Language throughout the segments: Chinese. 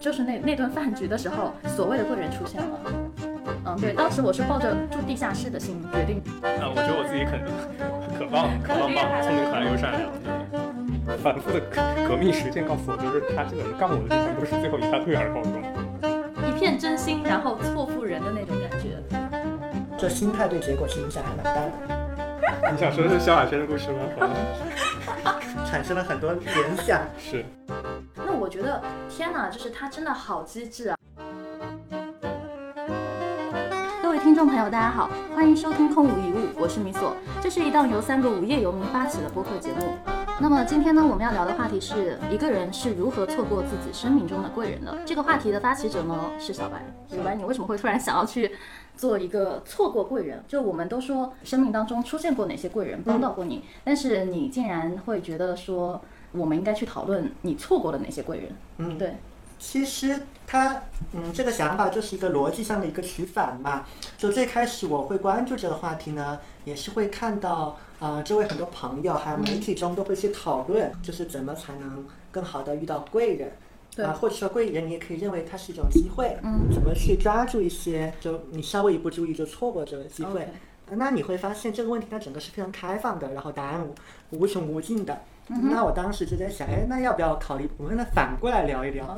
就是那那顿饭局的时候，所谓的贵人出现了。嗯，对，当时我是抱着住地下室的心决定。啊，我觉得我自己可能可棒可棒棒，聪明可爱又善良。反复的革革命实践告诉我，就是他这个人干我的地方都是最后以他退而告终。一片真心，然后错付人的那种感觉。这心态对结果是影响还蛮大的。你想说的是萧亚轩的故事吗？产生了很多联想。是。天哪，就是他真的好机智啊！各位听众朋友，大家好，欢迎收听空无一物，我是米索。这是一档由三个无业游民发起的播客节目。那么今天呢，我们要聊的话题是一个人是如何错过自己生命中的贵人的。这个话题的发起者呢是小白。小白，你为什么会突然想要去做一个错过贵人？就我们都说生命当中出现过哪些贵人帮到过你，但是你竟然会觉得说我们应该去讨论你错过了哪些贵人？嗯，对。其实他，嗯，这个想法就是一个逻辑上的一个取反嘛。就最开始我会关注这个话题呢，也是会看到，呃，周围很多朋友还有媒体中都会去讨论，就是怎么才能更好的遇到贵人，啊，或者说贵人你也可以认为它是一种机会，嗯，怎么去抓住一些，就你稍微一不注意就错过这个机会，那你会发现这个问题它整个是非常开放的，然后答案无无穷无尽的。那我当时就在想，哎，那要不要考虑我们跟他反过来聊一聊？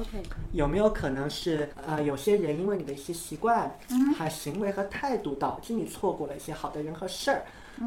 有没有可能是呃，有些人因为你的一些习惯、还行为和态度，导致你错过了一些好的人和事儿？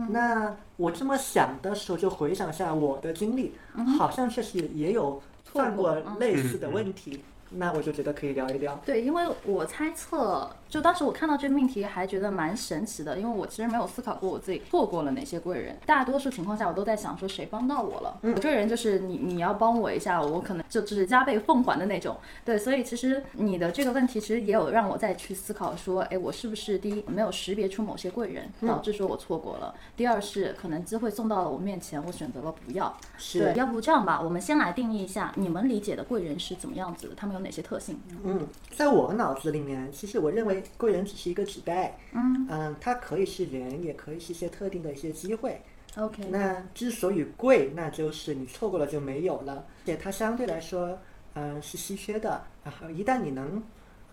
那我这么想的时候，就回想一下我的经历，好像确实也有犯过类似的问题。那我就觉得可以聊一聊。对，因为我猜测。就当时我看到这个命题，还觉得蛮神奇的，因为我其实没有思考过我自己错过了哪些贵人。大多数情况下，我都在想说谁帮到我了。我这个人就是你，你要帮我一下，我可能就只是加倍奉还的那种。对，所以其实你的这个问题，其实也有让我再去思考说，哎，我是不是第一没有识别出某些贵人，导致说我错过了；第二是可能机会送到了我面前，我选择了不要。是。要不这样吧，我们先来定义一下你们理解的贵人是怎么样子的，他们有哪些特性？嗯，在我脑子里面，其实我认为。贵人只是一个指代，嗯嗯，它可以是人，也可以是一些特定的一些机会。OK，那之所以贵，那就是你错过了就没有了，而且它相对来说，嗯，是稀缺的。然后一旦你能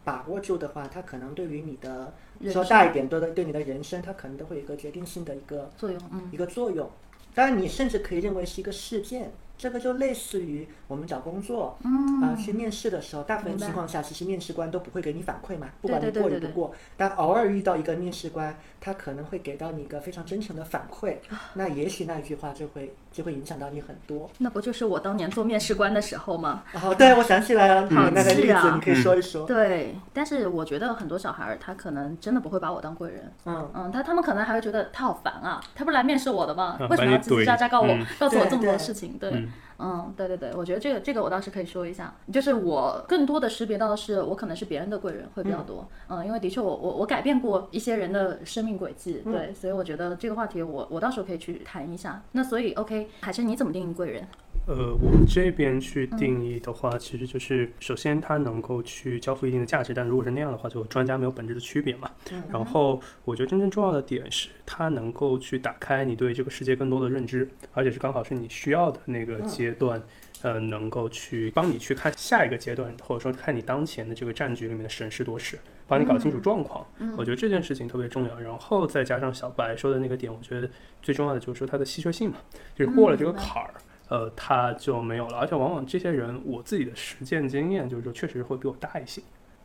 把握住的话，它可能对于你的说大一点，对的，对你的人生，它可能都会有一个决定性的一个作用，嗯，一个作用。当然，你甚至可以认为是一个事件。这个就类似于我们找工作，嗯啊，去面试的时候，大部分情况下，其实面试官都不会给你反馈嘛，不管你过与不过。但偶尔遇到一个面试官，他可能会给到你一个非常真诚的反馈，那也许那一句话就会就会影响到你很多。那不就是我当年做面试官的时候吗？哦，对，我想起来了，那个例子你可以说一说。对，但是我觉得很多小孩儿他可能真的不会把我当贵人。嗯嗯，他他们可能还会觉得他好烦啊，他不是来面试我的吗？为什么要叽叽喳喳告我告诉我这么多事情？对。嗯，对对对，我觉得这个这个我倒是可以说一下，就是我更多的识别到的是，我可能是别人的贵人会比较多。嗯，因为的确我我我改变过一些人的生命轨迹，对，所以我觉得这个话题我我到时候可以去谈一下。那所以 OK，海生你怎么定义贵人？呃，我们这边去定义的话，其实就是首先它能够去交付一定的价值，但如果是那样的话，就专家没有本质的区别嘛。然后我觉得真正重要的点是，它能够去打开你对这个世界更多的认知，而且是刚好是你需要的那个阶段，呃，能够去帮你去看下一个阶段，或者说看你当前的这个战局里面的审时度势，帮你搞清楚状况。我觉得这件事情特别重要。然后再加上小白说的那个点，我觉得最重要的就是说它的稀缺性嘛，就是过了这个坎儿。呃，他就没有了，而且往往这些人，我自己的实践经验就是说，确实会比我大一些，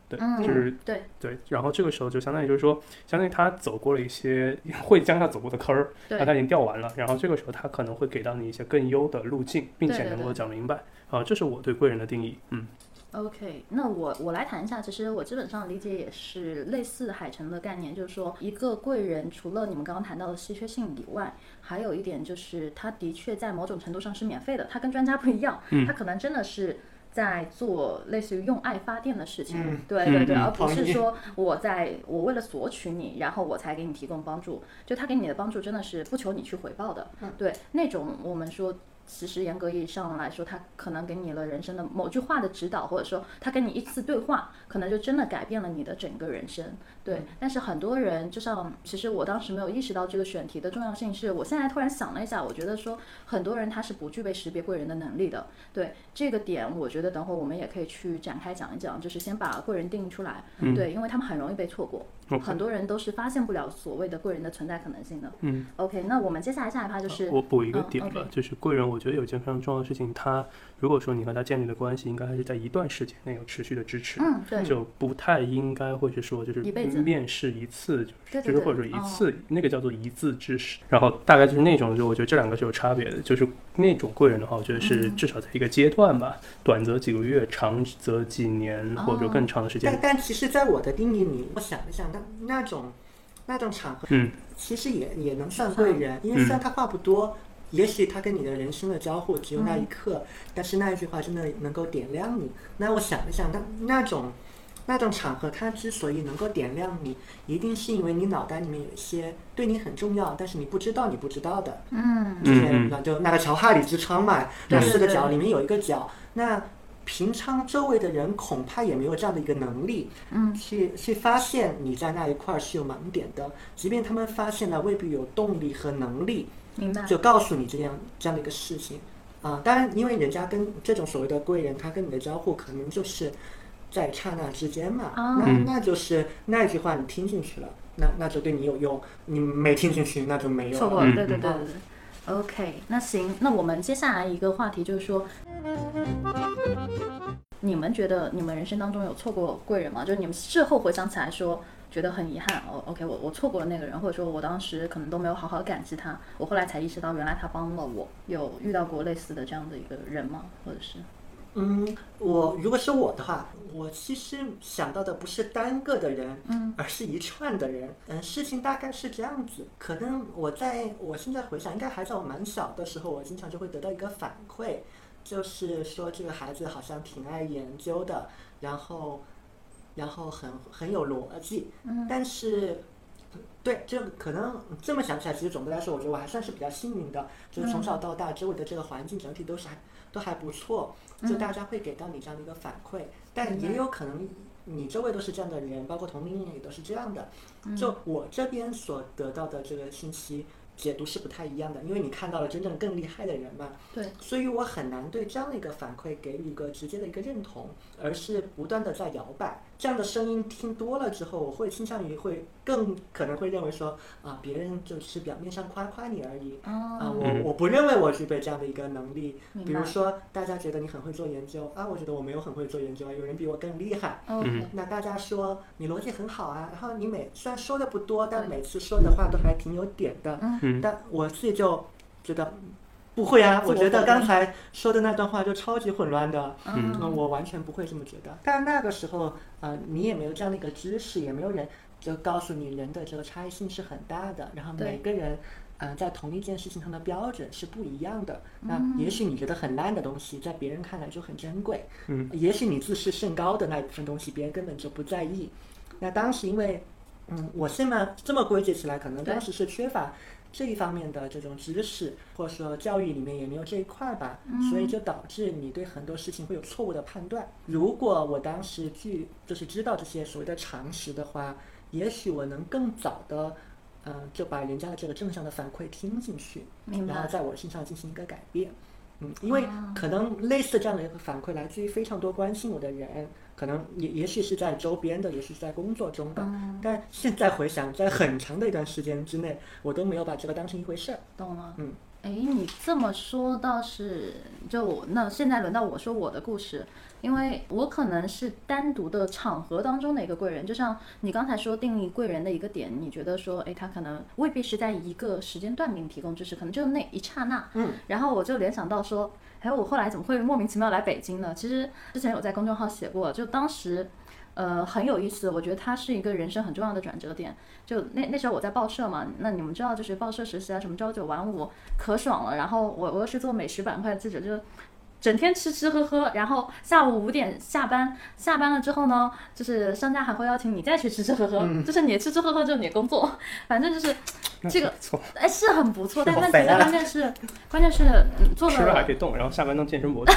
对，就是对。对，然后这个时候就相当于就是说，相当于他走过了一些会将他走过的坑儿，那他已经掉完了，然后这个时候他可能会给到你一些更优的路径，并且能够讲明白，啊，这是我对贵人的定义，嗯。OK，那我我来谈一下，其实我基本上理解也是类似海城的概念，就是说一个贵人，除了你们刚刚谈到的稀缺性以外，还有一点就是他的确在某种程度上是免费的，他跟专家不一样，他可能真的是在做类似于用爱发电的事情，对对对，而不是说我在我为了索取你，然后我才给你提供帮助，就他给你的帮助真的是不求你去回报的，对那种我们说。其实严格意义上来说，他可能给你了人生的某句话的指导，或者说他跟你一次对话，可能就真的改变了你的整个人生。对，但是很多人就像，其实我当时没有意识到这个选题的重要性，是我现在突然想了一下，我觉得说很多人他是不具备识别贵人的能力的。对这个点，我觉得等会儿我们也可以去展开讲一讲，就是先把贵人定义出来。对，因为他们很容易被错过，很多人都是发现不了所谓的贵人的存在可能性的。嗯，OK，那我们接下来下一趴就是我补一个点吧，就是贵人，我觉得有件非常重要的事情，他如果说你和他建立的关系，应该还是在一段时间内有持续的支持。嗯，对，就不太应该会是说就是一辈子面试一。次就是，就是或者说一次，那个叫做一字之识，然后大概就是那种，就我觉得这两个是有差别的。就是那种贵人的话，我觉得是至少在一个阶段吧，短则几个月，长则几年，或者更长的时间。但但其实，在我的定义里，我想了想，那那种那种场合，嗯，其实也也能算贵人，因为虽然他话不多，也许他跟你的人生的交互只有那一刻，但是那一句话真的能够点亮你。那我想了想，那那种。那种场合，他之所以能够点亮你，一定是因为你脑袋里面有一些对你很重要，但是你不知道你不知道的。嗯，之前就那个乔哈里之窗嘛，那四个角里面有一个角，那平常周围的人恐怕也没有这样的一个能力，嗯，去去发现你在那一块是有盲点的，即便他们发现了，未必有动力和能力，明白？就告诉你这样这样的一个事情啊。当然，因为人家跟这种所谓的贵人，他跟你的交互可能就是。在刹那之间嘛，那那就是那句话你听进去了，那那就对你有用；你没听进去，那就没有。错过了，对对对对对。OK，那行，那我们接下来一个话题就是说，你们觉得你们人生当中有错过贵人吗？就是你们事后回想起来说，觉得很遗憾。哦，OK，我我错过了那个人，或者说我当时可能都没有好好感激他，我后来才意识到原来他帮了我。有遇到过类似的这样的一个人吗？或者是？嗯，我如果是我的话，我其实想到的不是单个的人，嗯，而是一串的人。嗯，事情大概是这样子。可能我在我现在回想，应该还在我蛮小的时候，我经常就会得到一个反馈，就是说这个孩子好像挺爱研究的，然后，然后很很有逻辑。嗯，但是，对，这可能这么想起来，其实总的来说，我觉得我还算是比较幸运的，就是从小到大周围的这个环境整体都是还都还不错。就大家会给到你这样的一个反馈，但也有可能你周围都是这样的人，包括同龄人也都是这样的。就我这边所得到的这个信息解读是不太一样的，因为你看到了真正更厉害的人嘛。对。所以我很难对这样的一个反馈给予一个直接的一个认同，而是不断的在摇摆。这样的声音听多了之后，我会倾向于会更可能会认为说啊，别人就是表面上夸夸你而已啊，我我不认为我具备这样的一个能力。比如说，大家觉得你很会做研究啊，我觉得我没有很会做研究啊，有人比我更厉害。那大家说你逻辑很好啊，然后你每虽然说的不多，但每次说的话都还挺有点的。但我自己就觉得。不会啊，我觉得刚才说的那段话就超级混乱的，嗯，我完全不会这么觉得。但那个时候，呃，你也没有这样的一个知识，也没有人就告诉你人的这个差异性是很大的，然后每个人，嗯，在同一件事情上的标准是不一样的。那也许你觉得很烂的东西，在别人看来就很珍贵，嗯，也许你自视甚高的那一部分东西，别人根本就不在意。那当时因为，嗯，我现在这么归结起来，可能当时是缺乏。这一方面的这种知识，或者说教育里面也没有这一块吧，所以就导致你对很多事情会有错误的判断。如果我当时去就是知道这些所谓的常识的话，也许我能更早的，嗯，就把人家的这个正向的反馈听进去，然后在我身上进行一个改变。嗯，因为可能类似这样的一个反馈来自于非常多关心我的人。可能也也许是在周边的，也许是在工作中的，但现在回想，在很长的一段时间之内，我都没有把这个当成一回事儿。懂了。嗯。哎，你这么说倒是，就那现在轮到我说我的故事，因为我可能是单独的场合当中的一个贵人，就像你刚才说定义贵人的一个点，你觉得说，哎，他可能未必是在一个时间段给你提供知识，可能就那一刹那。嗯。然后我就联想到说。还有我后来怎么会莫名其妙来北京呢？其实之前有在公众号写过，就当时，呃，很有意思。我觉得它是一个人生很重要的转折点。就那那时候我在报社嘛，那你们知道，就是报社实习啊，什么朝九晚五可爽了。然后我我又是做美食板块的记者，就整天吃吃喝喝，然后下午五点下班，下班了之后呢，就是商家还会邀请你再去吃吃喝喝，就是你吃吃喝喝就是你的工作，反正就是这个错，哎是很不错，但但好肥啊关键是关键是嗯做吃了还了可以动，然后下班当健身博主。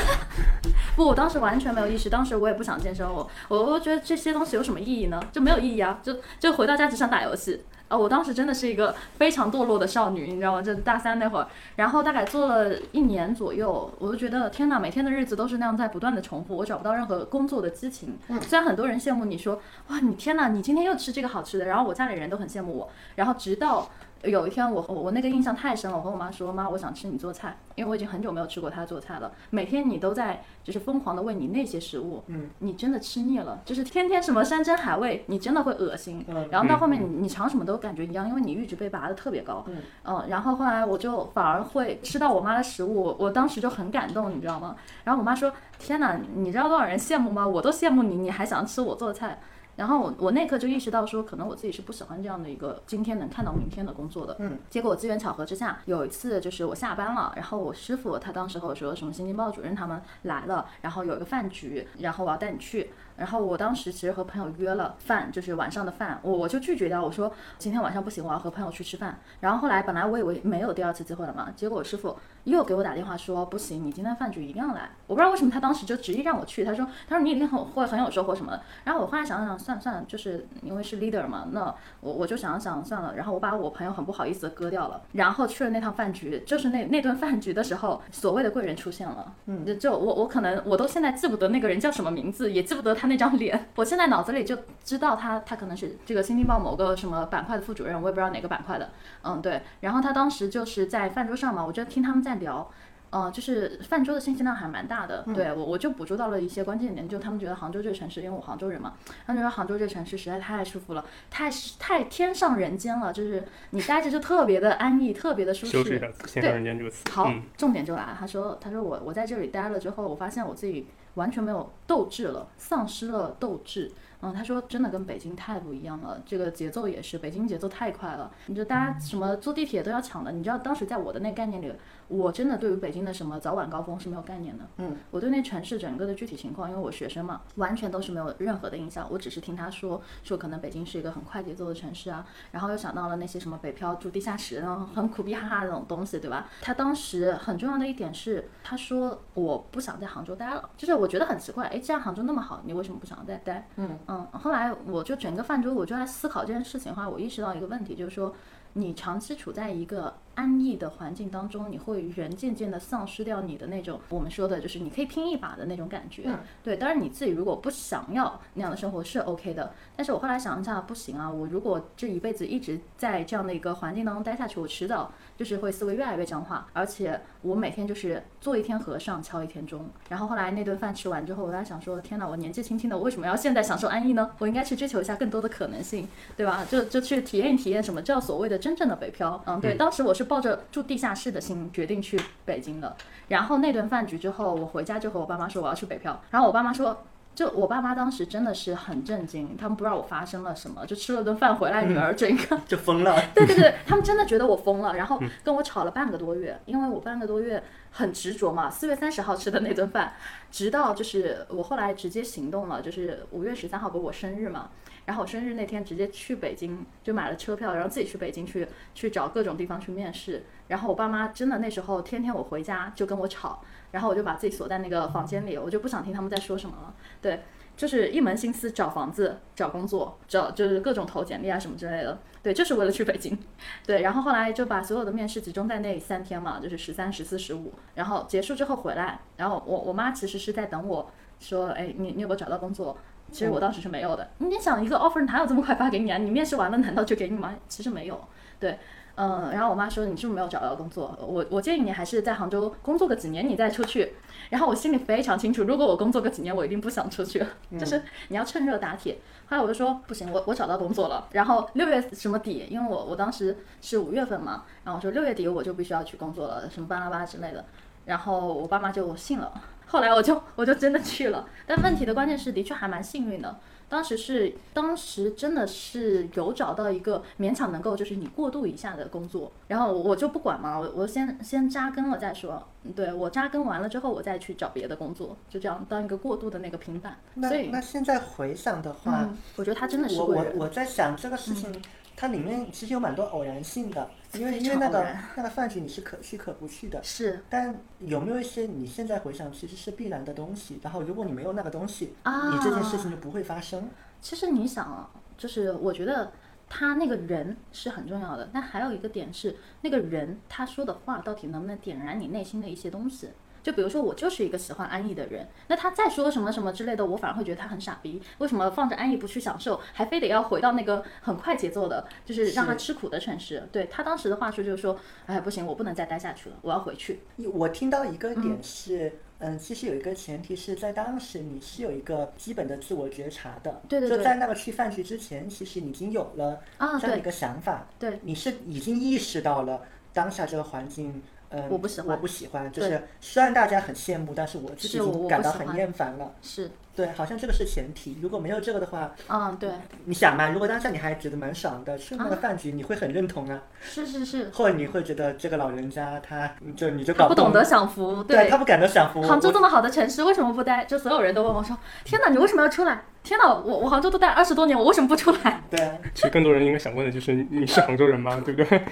不，我当时完全没有意识，当时我也不想健身，我我我觉得这些东西有什么意义呢？就没有意义啊，就就回到家只想打游戏。啊，我当时真的是一个非常堕落的少女，你知道吗？就大三那会儿，然后大概做了一年左右，我就觉得天哪，每天的日子都是那样在不断的重复，我找不到任何工作的激情。虽然很多人羡慕你说，哇，你天哪，你今天又吃这个好吃的，然后我家里人都很羡慕我，然后直到有一天我我我那个印象太深了，我和我妈说，妈，我想吃你做菜，因为我已经很久没有吃过她做菜了，每天你都在就是疯狂的喂你那些食物，嗯，你真的吃腻了，就是天天什么山珍海味，你真的会恶心。嗯然后到后面你你尝什么都感觉一样，因为你阈值被拔得特别高。嗯然后后来我就反而会吃到我妈的食物，我我当时就很感动，你知道吗？然后我妈说：“天哪，你知道多少人羡慕吗？我都羡慕你，你还想吃我做的菜。”然后我我那刻就意识到说，可能我自己是不喜欢这样的一个今天能看到明天的工作的。嗯，结果机缘巧合之下，有一次就是我下班了，然后我师傅他当时和我说什么新京报主任他们来了，然后有一个饭局，然后我要带你去。然后我当时其实和朋友约了饭，就是晚上的饭，我我就拒绝掉，我说今天晚上不行，我要和朋友去吃饭。然后后来本来我以为没有第二次机会了嘛，结果我师傅又给我打电话说不行，你今天饭局一定要来。我不知道为什么他当时就执意让我去，他说他说你一定很会很有收获什么的。然后我后来想了想，算了算了，就是因为是 leader 嘛，那我我就想了想算了。然后我把我朋友很不好意思的割掉了，然后去了那趟饭局，就是那那顿饭局的时候，所谓的贵人出现了。嗯，就就我我可能我都现在记不得那个人叫什么名字，也记不得他那张脸。我现在脑子里就知道他他可能是这个新京报某个什么板块的副主任，我也不知道哪个板块的。嗯，对。然后他当时就是在饭桌上嘛，我就听他们在聊。呃，就是饭桌的信息量还蛮大的，对我我就捕捉到了一些关键点，就他们觉得杭州这个城市，因为我杭州人嘛，他们觉得杭州这个城市实在太舒服了，太太天上人间了，就是你待着就特别的安逸，特别的舒适。修饰一下“天上人间”这个词。好嗯，重点就来了。他说：“他说我我在这里待了之后，我发现我自己完全没有斗志了，丧失了斗志。嗯，他说真的跟北京太不一样了，这个节奏也是，北京节奏太快了。你就大家什么坐地铁都要抢的，你知道当时在我的那个概念里，我真的对于北京的什么早晚高峰是没有概念的。嗯，我对那城市整个的具体情况，因为我学生嘛，完全都是没有任何的印象。我只是听他说说可能北京是一个很快节奏的城市啊，然后又想到了那些什么北漂住地下室，然后很苦逼哈哈那种东西，对吧？他当时很重要的一点是，他说我不想在杭州待了，就是我觉得很奇怪，哎，既然杭州那么好，你为什么不想再待？嗯嗯，后来我就整个饭桌我就在思考这件事情的话，我意识到一个问题，就是说你长期处在一个安逸的环境当中，你会人渐渐的丧失掉你的那种我们说的就是你可以拼一把的那种感觉。嗯对，当然你自己如果不想要那样的生活是 OK 的，但是我后来想一下，不行啊，我如果这一辈子一直在这样的一个环境当中待下去，我迟早就是会思维越来越僵化，而且我每天就是做一天和尚敲一天钟。然后后来那顿饭吃完之后，我在想说，天哪，我年纪轻轻的，我为什么要现在享受安逸呢？我应该去追求一下更多的可能性，对吧？就就去体验体验什么叫所谓的真正的北漂。嗯，对，当时我是抱着住地下室的心决定去北京的。然后那顿饭局之后，我回家就和我爸妈说我要去北漂，然后我爸妈说。就我爸妈当时真的是很震惊，他们不知道我发生了什么，就吃了顿饭回来，女儿整个 就疯了。对对对，他们真的觉得我疯了，然后跟我吵了半个多月，因为我半个多月很执着嘛。四月三十号吃的那顿饭，直到就是我后来直接行动了，就是五月十三号不是我生日嘛，然后我生日那天直接去北京，就买了车票，然后自己去北京去去找各种地方去面试。然后我爸妈真的那时候天天我回家就跟我吵，然后我就把自己锁在那个房间里，我就不想听他们在说什么了。对，就是一门心思找房子、找工作、找就是各种投简历啊什么之类的。对，就是为了去北京。对，然后后来就把所有的面试集中在那三天嘛，就是十三、十四、十五，然后结束之后回来，然后我我妈其实是在等我说，哎，你你有没有找到工作？其实我当时是没有的。你想一个 offer 哪有这么快发给你啊？你面试完了难道就给你吗？其实没有。对，嗯，然后我妈说你是不是没有找到工作？我我建议你还是在杭州工作个几年，你再出去。然后我心里非常清楚，如果我工作个几年，我一定不想出去了，就是你要趁热打铁。后来我就说不行，我我找到工作了。然后六月什么底？因为我我当时是五月份嘛，然后我说六月底我就必须要去工作了，什么巴拉巴之类的。然后我爸妈就信了，后来我就我就真的去了，但问题的关键是，的确还蛮幸运的。当时是，当时真的是有找到一个勉强能够就是你过渡一下的工作，然后我就不管嘛，我我先先扎根了再说。对我扎根完了之后，我再去找别的工作，就这样当一个过渡的那个平板。那那现在回想的话，我觉得他真的是我我我在想这个事情。它里面其实有蛮多偶然性的，因为因为那个那个饭局你是可去可不去的，是。但有没有一些你现在回想其实是必然的东西？然后如果你没有那个东西，你这件事情就不会发生。其实你想啊，就是我觉得他那个人是很重要的，但还有一个点是那个人他说的话到底能不能点燃你内心的一些东西。就比如说我就是一个喜欢安逸的人，那他再说什么什么之类的，我反而会觉得他很傻逼。为什么放着安逸不去享受，还非得要回到那个很快节奏的，就是让他吃苦的城市？对他当时的话术就是说，哎，不行，我不能再待下去了，我要回去。我听到一个点是，嗯，其实有一个前提是在当时你是有一个基本的自我觉察的，对对对，就在那个去饭局之前，其实已经有了这样一个想法，对，你是已经意识到了当下这个环境。嗯，我不喜欢，我不喜欢，就是虽然大家很羡慕，但是我自己感到很厌烦了。是，对，好像这个是前提。如果没有这个的话，嗯，对。你想嘛，如果当下你还觉得蛮爽的，去那个饭局，你会很认同啊。是是是。或者你会觉得这个老人家，他就你就搞不懂得享福，对他不感到享福。杭州这么好的城市，为什么不待？就所有人都问我说：“天哪，你为什么要出来？天哪，我我杭州都待二十多年，我为什么不出来？”对啊。其实更多人应该想问的就是，你是杭州人吗？对不对？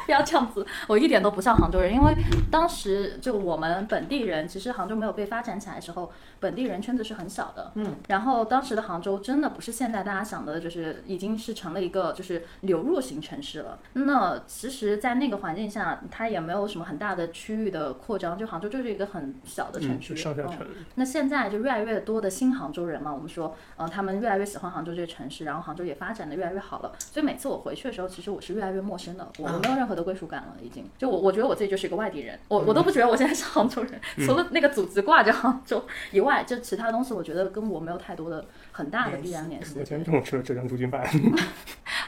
不要这样子，我一点都不像杭州人，因为当时就我们本地人，其实杭州没有被发展起来的时候，本地人圈子是很小的。嗯，然后当时的杭州真的不是现在大家想的，就是已经是成了一个就是流入型城市了。那其实，在那个环境下，它也没有什么很大的区域的扩张，就杭州就是一个很小的城市。上下城。那现在就越来越多的新杭州人嘛，我们说，呃，他们越来越喜欢杭州这个城市，然后杭州也发展的越来越好了。所以每次我回去的时候，其实我是越来越陌生的，我没有任何的归属感。了，已经就我，我觉得我自己就是一个外地人，我我都不觉得我现在是杭州人，除了那个组织挂着杭州以外，就其他东西，我觉得跟我没有太多的很大的必然联系。我今天中午吃了浙江猪筋饭，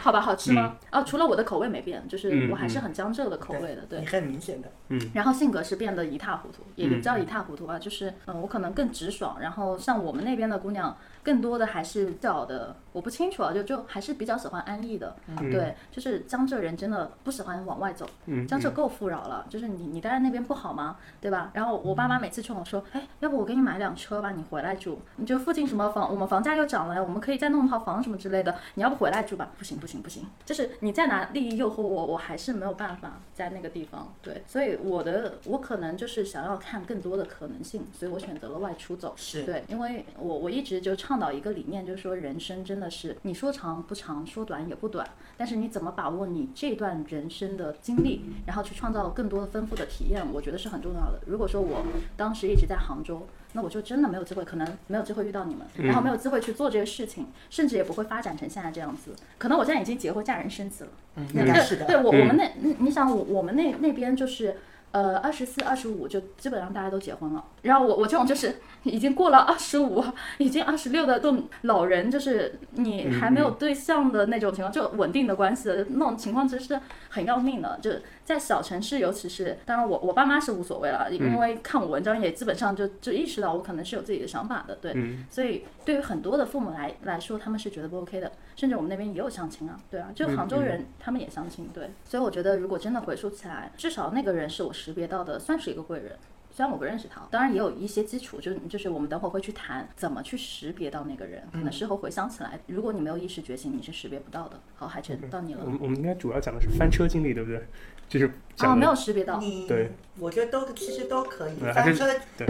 好吧，好吃吗？哦，除了我的口味没变，就是我还是很江浙的口味的，对，很明显的，嗯。然后性格是变得一塌糊涂，也不叫一塌糊涂吧，就是嗯，我可能更直爽，然后像我们那边的姑娘。更多的还是较的，我不清楚啊，就就还是比较喜欢安逸的，对，就是江浙人真的不喜欢往外走，江浙够富饶了，就是你你待在那边不好吗？对吧？然后我爸妈每次劝我说，哎，要不我给你买辆车吧，你回来住，你就附近什么房，我们房价又涨了，我们可以再弄套房什么之类的，你要不回来住吧？不行不行不行，就是你再拿利益诱惑我，我还是没有办法在那个地方，对，所以我的我可能就是想要看更多的可能性，所以我选择了外出走，是对，因为我我一直就倡。倡导一个理念，就是说人生真的是你说长不长，说短也不短，但是你怎么把握你这段人生的经历，然后去创造更多的丰富的体验，我觉得是很重要的。如果说我当时一直在杭州，那我就真的没有机会，可能没有机会遇到你们，然后没有机会去做这个事情，甚至也不会发展成现在这样子。可能我现在已经结婚嫁人生子了。嗯，是的。对我我们那，你想我我们那那边就是。呃，二十四、二十五就基本上大家都结婚了。然后我我这种就是已经过了二十五，已经二十六的这种老人，就是你还没有对象的那种情况，就稳定的关系的那种情况，其实是很要命的。就在小城市，尤其是当然我我爸妈是无所谓了，因为看我文章也基本上就就意识到我可能是有自己的想法的，对。所以对于很多的父母来来说，他们是觉得不 OK 的。甚至我们那边也有相亲啊，对啊，就杭州人他们也相亲，对。所以我觉得如果真的回溯起来，至少那个人是我识别到的，算是一个贵人。虽然我不认识他，当然也有一些基础，就就是我们等会会去谈怎么去识别到那个人。可能事后回想起来，如果你没有意识觉醒，你是识别不到的。好，海晨到你了。我们我们应该主要讲的是翻车经历，对不对？就是啊，没有识别到。对，我觉得都其实都可以。翻车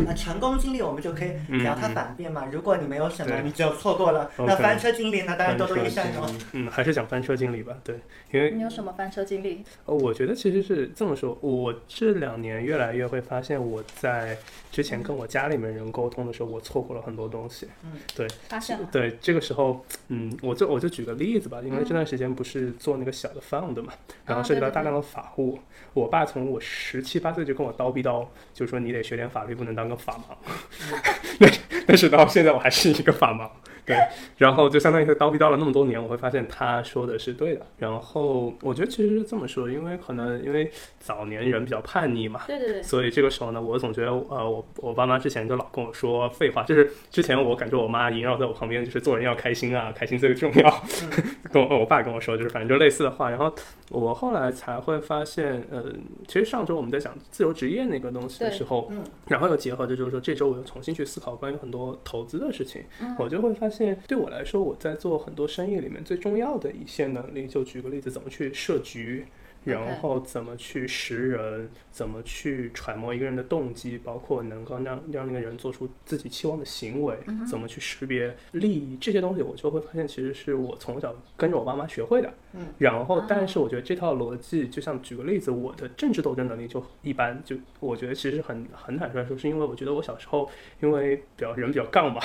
呃成功经历我们就可以聊它反面嘛。如果你没有什么，你只有错过了。那翻车经历那当然多多益善喽。嗯，还是讲翻车经历吧。对，因为你有什么翻车经历？呃，我觉得其实是这么说，我这两年越来越会发现我在。之前跟我家里面人沟通的时候，我错过了很多东西。嗯，对，发现了。对，这个时候，嗯，我就我就举个例子吧，因为这段时间不是做那个小的 fund 嘛，然后涉及到大量的法务。我爸从我十七八岁就跟我叨逼叨，就说你得学点法律，不能当个法盲。但但是到现在我还是一个法盲。对，然后就相当于他叨逼叨了那么多年，我会发现他说的是对的。然后我觉得其实是这么说，因为可能因为早年人比较叛逆嘛，对对对，所以这个时候呢，我总觉得呃，我我爸妈之前就老跟我说废话，就是之前我感觉我妈萦绕在我旁边，就是做人要开心啊，开心最重要，跟我我爸跟我说，就是反正就类似的话。然后我后来才会发现，呃，其实上周我们在讲自由职业那个东西的时候，嗯然后又结合着就是说这周我又重新去思考关于很多投资的事情，嗯我就会发现，现对我来说，我在做很多生意里面最重要的一些能力，就举个例子，怎么去设局。然后怎么去识人，怎么去揣摩一个人的动机，包括能够让让那个人做出自己期望的行为，嗯怎么去识别利益这些东西，我就会发现其实是我从小跟着我爸妈学会的。嗯，然后啊但是我觉得这套逻辑，就像举个例子，我的政治斗争能力就一般，就我觉得其实很很坦率地说，是因为我觉得我小时候因为比较人比较杠嘛，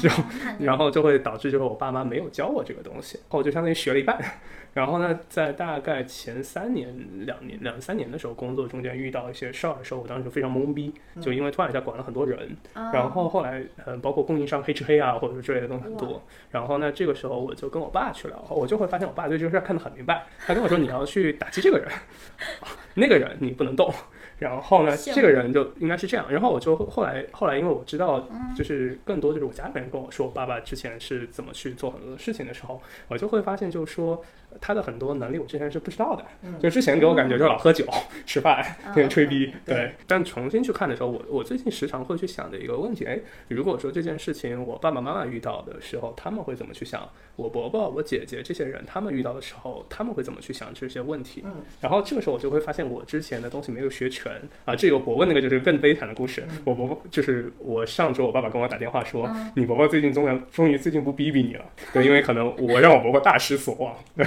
就然后就会导致就是我爸妈没有教我这个东西，然后我就相当于学了一半。然后呢，在大概前三年、两年、两三年的时候，工作中间遇到一些事儿的时候，我当时就非常懵逼，就因为突然一下管了很多人，啊然后后来，呃，包括供应商黑吃黑啊，或者是之类的东西很多。然后呢，这个时候我就跟我爸去聊，我就会发现我爸对这个事儿看得很明白。他跟我说，你要去打击这个人，那个人你不能动。然后呢，这个人就应该是这样。然后我就后来后来，因为我知道，就是更多就是我家里人跟我说，我爸爸之前是怎么去做很多的事情的时候，我就会发现，就是说他的很多能力我之前是不知道的。就之前给我感觉就老喝酒、吃饭、天天吹逼，对对。但重新去看的时候，我我最近时常会去想的一个问题，哎，如果说这件事情我爸爸妈妈遇到的时候，他们会怎么去想？我伯伯、我姐姐这些人，他们遇到的时候，他们会怎么去想这些问题？嗯然后这个时候我就会发现，我之前的东西没有学全啊。这个伯伯那个就是更悲惨的故事。我伯伯就是我上周我爸爸跟我打电话说，你伯伯最近终于终于最近不逼逼你了，对，因为可能我让我伯伯大失所望，对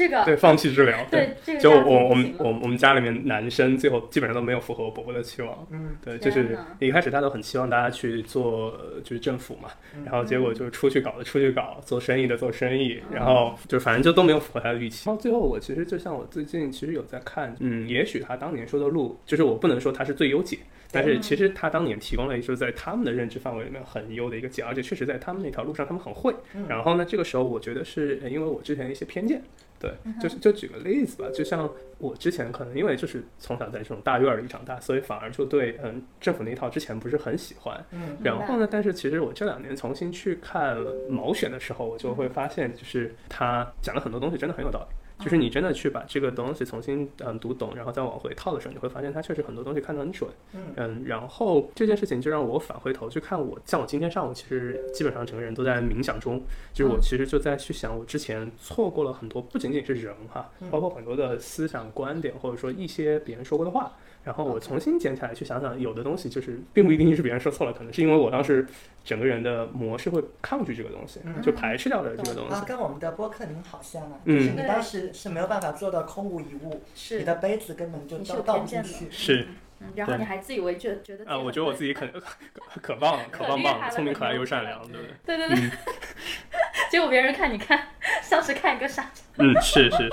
这个，对，放弃治疗，对这个就我我我我们家里面男生最后基本上都没有符合我伯伯的期望，嗯，对，就是一开始他都很期望大家去做呃就是政府嘛，然后结果就是出去搞的出去搞，做生意的做生意，然后就反正就都没有符合他的预期。然后最后我其实就像我最近其实有在看，嗯，也许他当年说的路，就是我不能说他是最优解。但是其实他当年提供了一个在他们的认知范围里面很优的一个解，而且确实在他们那条路上他们很会。然后呢，这个时候我觉得是呃因为我之前的一些偏见，对，就是就举个例子吧，就像我之前可能因为就是从小在这种大院里长大，所以反而就对嗯政府那一套之前不是很喜欢。嗯然后呢，但是其实我这两年重新去看毛选的时候，我就会发现，就是他讲的很多东西真的很有道理。就是你真的去把这个东西重新嗯读懂，然后再往回套的时候，你会发现它确实很多东西看得很准。嗯然后这件事情就让我返回头去看我，像我今天上午其实基本上整个人都在冥想中，就是我其实就在去想我之前错过了很多，不仅仅是人哈，包括很多的思想观点或者说一些别人说过的话。然后我重新捡起来去想想，有的东西就是并不一定是别人说错了，可能是因为我当时整个人的模式会抗拒这个东西，嗯就排斥掉了这个东西啊，。跟我们的播客您好像啊，嗯就是你当时是没有办法做到空无一物，你的杯子根本就倒不进去。是嗯。然后你还自以为觉觉得啊，我觉得我自己己可 可可棒了，可棒 棒了，聪明、可爱又善良，对不对？对对对，结果别人看你看像是看一个傻子，嗯，是是是，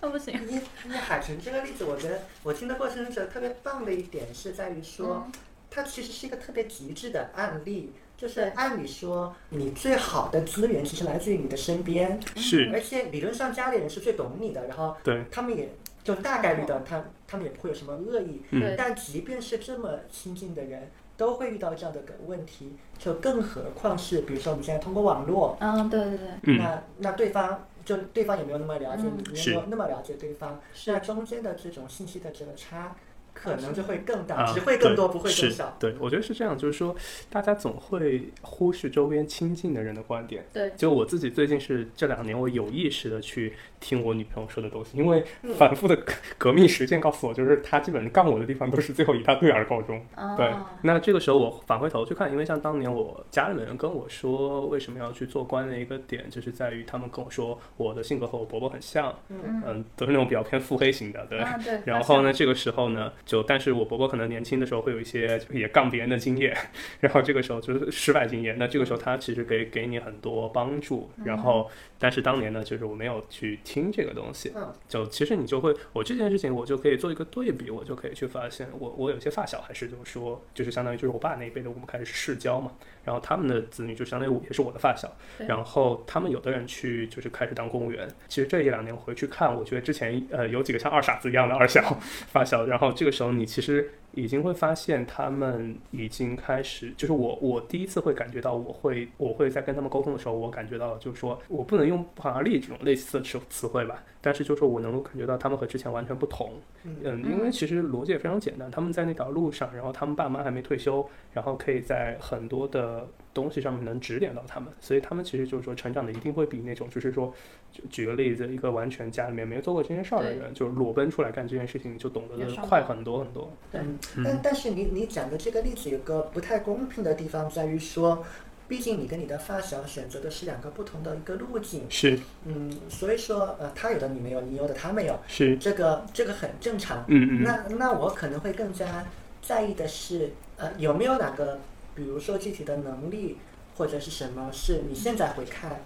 那不行。因因为海豚这个例子，我觉得我听的过程中觉得特别棒的一点是在于说，嗯。它其实是一个特别极致的案例。就是按理说，你最好的资源其实来自于你的身边，是，而且理论上家里人是最懂你的，然后对，他们也就大概率的，他他们也不会有什么恶意。嗯。但即便是这么亲近的人，都会遇到这样的个问题，就更何况是比如说我们现在通过网络，嗯，对对对，嗯，那那对方就对方也没有那么了解嗯你，你也没有那么了解对方，那中间的这种信息的这个差，可能就会更大，啊，只会更对多，不会更是少。对，我觉得是这样，就是说，大家总会忽视周边亲近的人的观点。对，就我自己最近是这两年，我有意识的去听我女朋友说的东西，因为嗯反复的革革命实践告诉我，就是她基本上杠我的地方都是最后以她对而告终。对哦，那这个时候我返回头去看，因为像当年我家里面人跟我说为什么要去做官的一个点，就是在于他们跟我说我的性格和我伯伯很像，嗯嗯，都是那种比较偏腹黑型的，对。啊对，然后呢，这个时候呢，就但是我伯伯可能年轻的时候会有一些也杠别人的经验，然后这个时候就是失败经验。那这个时候他其实给给你很多帮助，然后但是当年呢，就是我没有去听。听这个东西。嗯就其实你就会，我这件事情我就可以做一个对比，我就可以去发现，我我有些发小还是就是说，就是相当于就是我爸那一辈的，我们开始世交嘛，然后他们的子女就相当于我也是我的发小，然后他们有的人去就是开始当公务员，其实这一两年回去看，我觉得之前呃有几个像二傻子一样的二小发小，然后这个时候你其实已经会发现他们已经开始，就是我我第一次会感觉到我会我会在跟他们沟通的时候，我感觉到就是说我不能用不寒而栗这种类似的词词汇吧，但是就是说我能够感觉到他们和之前完全不同，嗯嗯，因为其实逻辑也非常简单，他们在那条路上，然后他们爸妈还没退休，然后可以在很多的东西上面能指点到他们，所以他们其实就是说成长的一定会比那种就是说，就举个例子，一个完全家里面没做过这件事儿的人，就是裸奔出来干这件事情就懂得的快很多很多。嗯但但是你你讲的这个例子有个不太公平的地方在于说，毕竟你跟你的发小选择的是两个不同的一个路径，是。嗯，所以说呃，他有的你没有，你有的他没有，是，这个这个很正常。嗯嗯。那那我可能会更加在意的是，呃，有没有哪个，比如说具体的能力或者是什么，是你现在回看，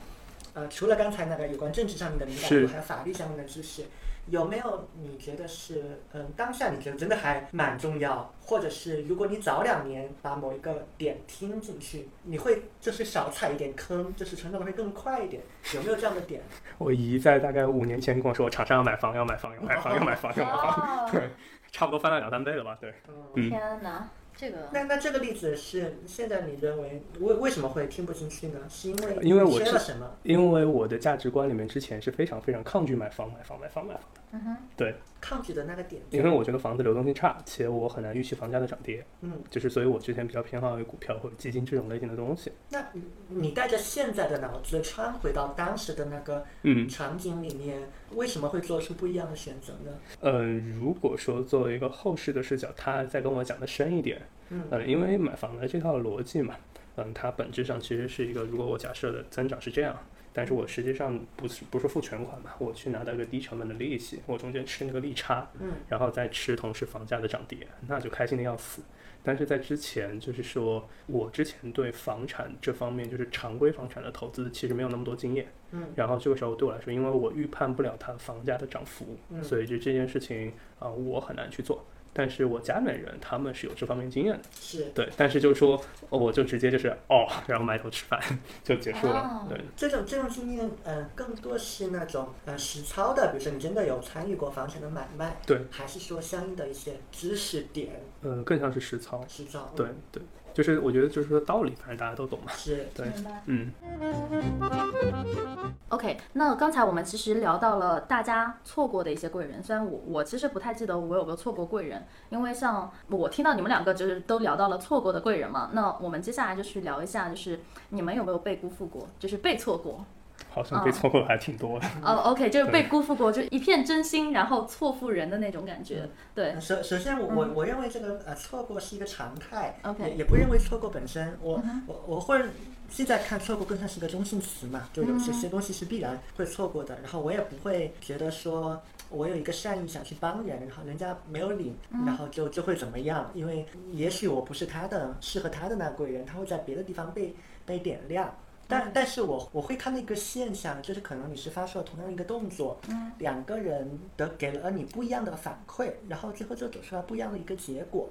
呃，除了刚才那个有关政治上面的敏感度，还有法律上面的知识，有没有你觉得是，嗯、当下你觉得真的还蛮重要，或者是如果你早两年把某一个点听进去，你会就是少踩一点坑，就是成长的会更快一点，有没有这样的点？我姨在大概五年前跟我说，厂商要买房，要买房，要买房，要买房，要买房，哦，对，差不多翻了两三倍了吧？对，嗯。天哪，这个那那这个例子是现在你认为为为什么会听不进去呢？是因为因为我知缺了什么？因为我的价值观里面之前是非常非常抗拒买房、买房、买房、买房的，嗯哼，对，抗拒的那个点？因为我觉得房子流动性差，且我很难预期房价的涨跌，嗯，就是所以我之前比较偏好于股票或者基金这种类型的东西。那你你带着现在的脑子穿回到当时的那个嗯，场景里面，为什么会做出不一样的选择呢？呃，如果说作为一个后世的视角，他再跟我讲的深一点，嗯呃，因为买房的这套逻辑嘛，嗯，它本质上其实是一个，如果我假设的增长是这样，但是我实际上不是不是付全款嘛，我去拿到一个低成本的利息，我中间吃那个利差，嗯，然后再吃同时房价的涨跌，那就开心的要死。但是在之前，就是说我之前对房产这方面，就是常规房产的投资，其实没有那么多经验。嗯，然后这个时候对我来说，因为我预判不了它房价的涨幅，嗯所以就这件事情啊、我很难去做。但是我家里面人他们是有这方面经验的，是。对。但是就是说，哦我就直接就是哦，然后埋头吃饭 就结束了。哦，对。这种这种经验，呃，更多是那种呃实操的，比如说你真的有参与过房产的买卖，对，还是说相应的一些知识点？呃，更像是实操，实操？对对，就是我觉得就是说道理，反正大家都懂嘛，是对，嗯。OK，那刚才我们其实聊到了大家错过的一些贵人，虽然我我其实不太记得我有没有错过贵人，因为像我听到你们两个就是都聊到了错过的贵人嘛，那我们接下来就去聊一下，就是你们有没有被辜负过，就是被错过。好像被错过的还挺多的。哦、o k 就是被辜负过，就一片真心，然后错付人的那种感觉。对。呃首首先我，我我认为这个呃错过是一个常态嗯 OK 也也不认为错过本身，我、嗯我我会现在看错过更像是一个中性词嘛，就有些嗯些东西是必然会错过的，然后我也不会觉得说我有一个善意想去帮人，然后人家没有领，嗯。然后就就会怎么样，因为也许我不是他的适合他的那个贵人，他会在别的地方被被点亮。但但是我我会看到一个现象，就是可能你是发出了同样一个动作，嗯两个人的给了你不一样的反馈，然后最后就走出来不一样的一个结果。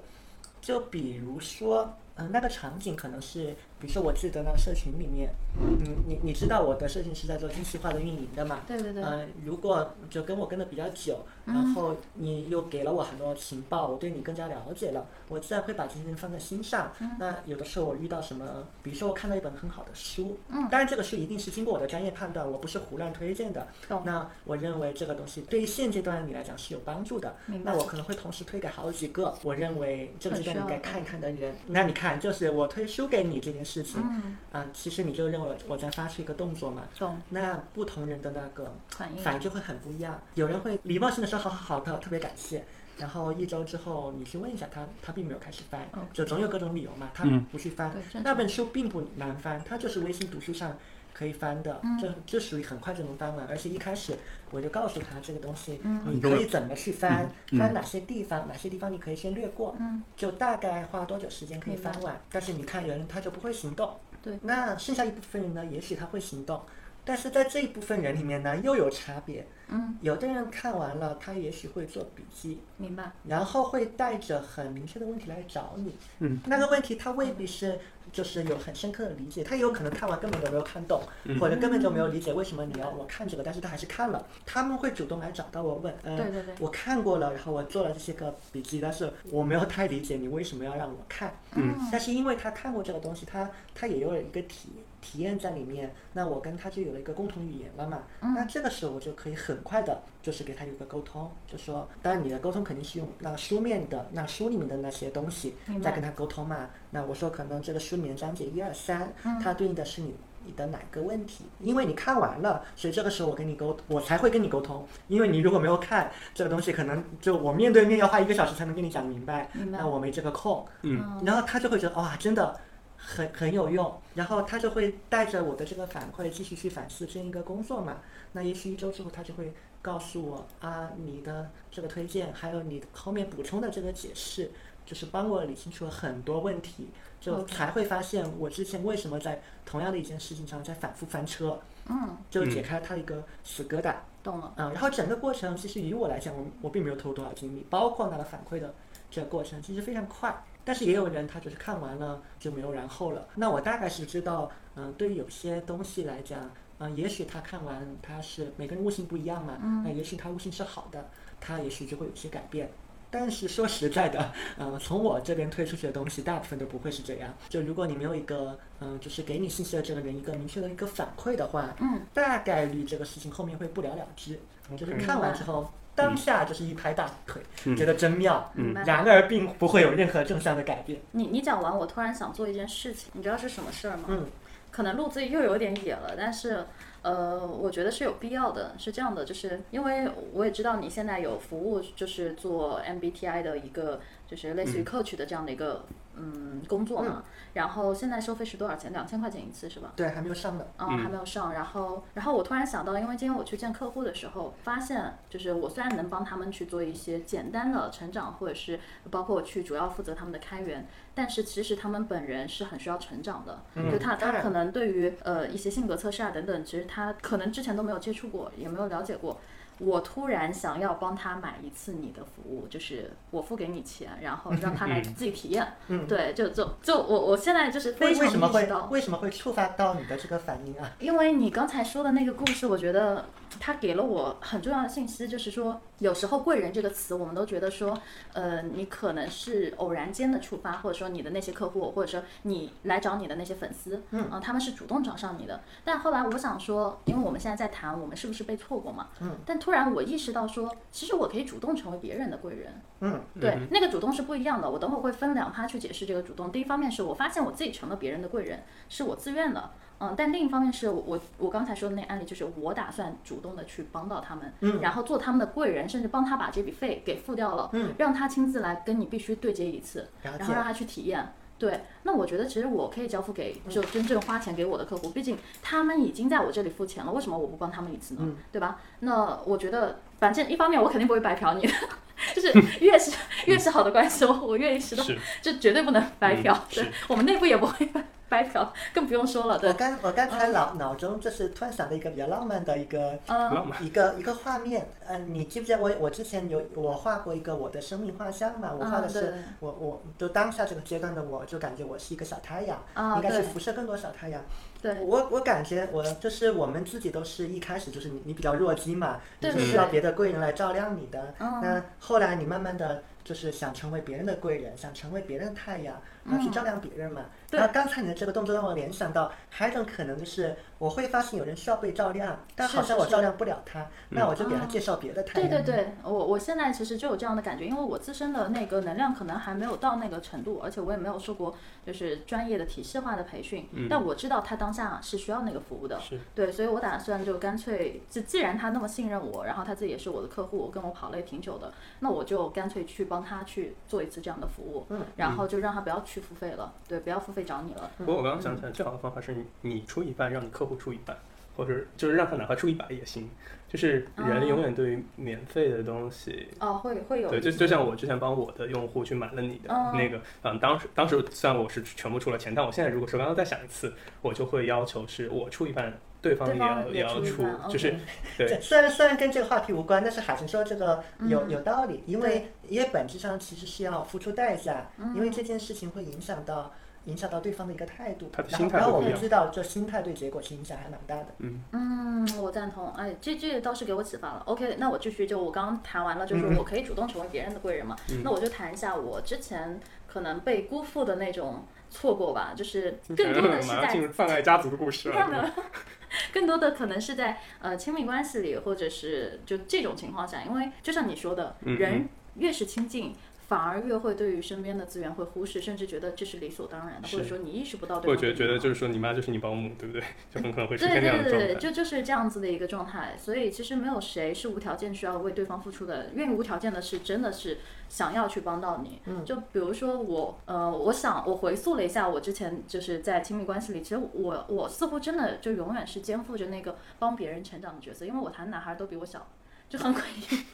就比如说，嗯、那个场景可能是，比如说我自己的那个社群里面，嗯，你你知道我的社群是在做精细化的运营的嘛？对对对，嗯、如果就跟我跟的比较久，然后你又给了我很多情报，我对你更加了解了，我自然会把这些东西放在心上。那有的时候我遇到什么，比如说我看到一本很好的书，嗯当然这个书一定是经过我的专业判断，我不是胡乱推荐的。懂那我认为这个东西对于现阶段的你来讲是有帮助的。那我可能会同时推给好几个我认为这个阶段你很需要的该看一看的人。那你看，就是我推书给你这件事情，嗯，啊，其实你就认为我在发出一个动作嘛。懂那不同人的那个反应。反应就会很不一样。有人会礼貌性的说好好好的，特别感谢。然后一周之后，你去问一下他，他并没有开始翻，哦就总有各种理由嘛，他嗯不去翻。那本书并不难翻，它就是微信读书上可以翻的，嗯这这属于很快就能翻完。而且一开始我就告诉他这个东西，嗯你可以怎么去翻，嗯翻哪些地方，哪些地方你可以先略过，嗯就大概花多久时间可以翻完。但是你看有人他就不会行动，对那剩下一部分人呢，也许他会行动。但是在这一部分人里面呢，又有差别。嗯，有的人看完了，他也许会做笔记，明白。然后会带着很明确的问题来找你。嗯，那个问题他未必是就是有很深刻的理解，他也有可能看完根本就没有看懂，嗯或者根本就没有理解为什么你要我看这个，但是他还是看了。他们会主动来找到我问，嗯、对对对我看过了，然后我做了这些个笔记，但是我没有太理解你为什么要让我看。嗯但是因为他看过这个东西，他他也有了一个体体验在里面，那我跟他就有了一个共同语言了嘛。嗯那这个时候我就可以很快的，就是给他有一个沟通，就说，当然你的沟通肯定是用那书面的、那书里面的那些东西明白再跟他沟通嘛。那我说可能这个书里面章节一二三，嗯它对应的是你。你的哪个问题？因为你看完了，所以这个时候我跟你沟，我才会跟你沟通。因为你如果没有看这个东西，可能就我面对面要花一个小时才能跟你讲明白，明白那我没这个空。嗯然后他就会觉得哇，真的很很有用，然后他就会带着我的这个反馈继续去反思这一个工作嘛。那也许一周之后，他就会告诉我啊，你的这个推荐，还有你后面补充的这个解释，就是帮我理清楚了很多问题，就才会发现我之前为什么在同样的一件事情上在反复翻车，嗯，就解开他一个死疙瘩。懂了。嗯，然后整个过程其实以我来讲，我我并没有投入多少精力，包括那个反馈的这个过程，其实非常快。但是也有人他就是看完了就没有然后了。那我大概是知道，嗯，对于有些东西来讲，嗯，也许他看完他是每个人悟性不一样嘛，嗯那也许他悟性是好的，他也许就会有些改变。但是说实在的，嗯，从我这边推出去的东西，大部分都不会是这样。就如果你没有一个，嗯，就是给你信息的这个人一个明确的一个反馈的话，嗯，大概率这个事情后面会不了了之。就是嗯看完之后，当下就是一拍大腿，嗯觉得真妙。然而并不会有任何正向的改变。你你讲完，我突然想做一件事情，你知道是什么事儿吗？嗯可能路子又有点野了，但是，呃，我觉得是有必要的。是这样的，就是因为我也知道你现在有服务，就是做 MBTI 的一个，就是类似于 coach 的这样的一个嗯工作嘛。然后现在收费是多少钱？两千块钱一次是吧？对，还没有上的。嗯，还没有上。然后，然后我突然想到，因为今天我去见客户的时候，发现就是我虽然能帮他们去做一些简单的成长，或者是包括我去主要负责他们的开源，但是其实他们本人是很需要成长的。就他他可能对于呃一些性格测试啊等等，其实他可能之前都没有接触过，也没有了解过。我突然想要帮他买一次你的服务，就是我付给你钱，然后让他来自己体验。嗯对，就就就我我现在就是非为常为什么会意识到，为什么会触发到你的这个反应啊？因为你刚才说的那个故事，我觉得它给了我很重要的信息，就是说，有时候“贵人”这个词，我们都觉得说，呃，你可能是偶然间的触发，或者说你的那些客户，或者说你来找你的那些粉丝，嗯、他们是主动找上你的。但后来我想说，因为我们现在在谈我们是不是被错过嘛，嗯，但突然我意识到说，其实我可以主动成为别人的贵人，嗯，对，那个主动是不一样的。我等会儿会分两趴去解释这个主动。第一方面是我发现我自己成了别人的贵人，是我自愿的。嗯，但另一方面是我我我刚才说的那个案例，就是我打算主动的去帮到他们，嗯然后做他们的贵人，甚至帮他把这笔费给付掉了，嗯让他亲自来跟你必须对接一次，然后让他去体验。对，那我觉得其实我可以交付给就真正花钱给我的客户，毕竟他们已经在我这里付钱了，为什么我不帮他们一次呢？嗯对吧？那我觉得，反正一方面我肯定不会白嫖你的，就是 越是越是好的关系，我我愿意识到是这绝对不能白嫖，嗯对我们内部也不会白白嫖，更不用说了，对。我，刚我刚才脑脑中就是突然想到一个比较浪漫的一个嗯。一个一个画面，呃，你记不记得我我之前有我画过一个我的生命画像嘛？我画的是、嗯我我就当下这个阶段的我，就感觉我是一个小太阳，啊应该是辐射更多小太阳。对。我我感觉我就是我们自己都是一开始就是你你比较弱鸡嘛，你对对。是需要别的贵人来照亮你的。嗯。那后来你慢慢的就是想成为别人的贵人，想成为别人的太阳，然后去照亮别人嘛。嗯对。然后刚才你的这个动作让我联想到，还有一种可能就是我会发现有人需要被照亮，但好像我照亮不了他，那我就给他嗯。介绍别的太阳。对对对，我我现在其实就有这样的感觉，因为我自身的那个能量可能还没有到那个程度，而且我也没有受过就是专业的体系化的培训，嗯。但我知道他当下是需要那个服务的，是。对，所以我打算就干脆，就既然他那么信任我，然后他自己也是我的客户，跟我跑了也挺久的，那我就干脆去帮他去做一次这样的服务，嗯然后就让他不要去付费了，对，不要付费找你了，不过我刚刚想起来，最好的方法是你你出一半，让你客户出一半，或者就是让他哪怕出一百也行。就是人永远对于免费的东西，哦，会会有对，就就像我之前帮我的用户去买了你的哦那个，嗯，当时当时虽然我是全部出了钱，但我现在如果说刚刚再想一次，我就会要求是我出一半，对方对也要方也也要出就是 对虽然虽然跟这个话题无关，但是海神说这个有、嗯有道理，因为因为本质上其实是要付出代价，嗯因为这件事情会影响到影响到对方的一个态度，他的心然后我们知道这心态对结果是影响还蛮大的。嗯嗯，我赞同。哎，这这倒是给我启发了。OK，那我继续，就我刚刚谈完了，就是嗯我可以主动成为别人的贵人嘛。那我就谈一下我之前可能被辜负的那种错过吧，就是更多的是在马上进入犯爱家族的故事 更多的可能是在呃亲密关系里，或者是就这种情况下，因为就像你说的，嗯人越是亲近。反而越会对于身边的资源会忽视，甚至觉得这是理所当然的，或者说你意识不到对或方的欲望者觉得就是说你妈就是你保姆，对不对？就很可能会出对现这样对对对，的状态。就就是这样子的一个状态，所以其实没有谁是无条件需要为对方付出的，愿意无条件的是真的是想要去帮到你。嗯就比如说我，呃，我想我回溯了一下我之前就是在亲密关系里，其实我我似乎真的就永远是肩负着那个帮别人成长的角色，因为我谈的男孩都比我小，就很诡异。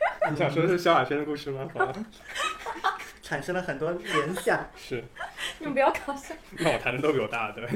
你想说的是萧亚轩的故事吗？好吧，产生了很多联想，是，你们不要搞笑！那我谈的都比我大，对，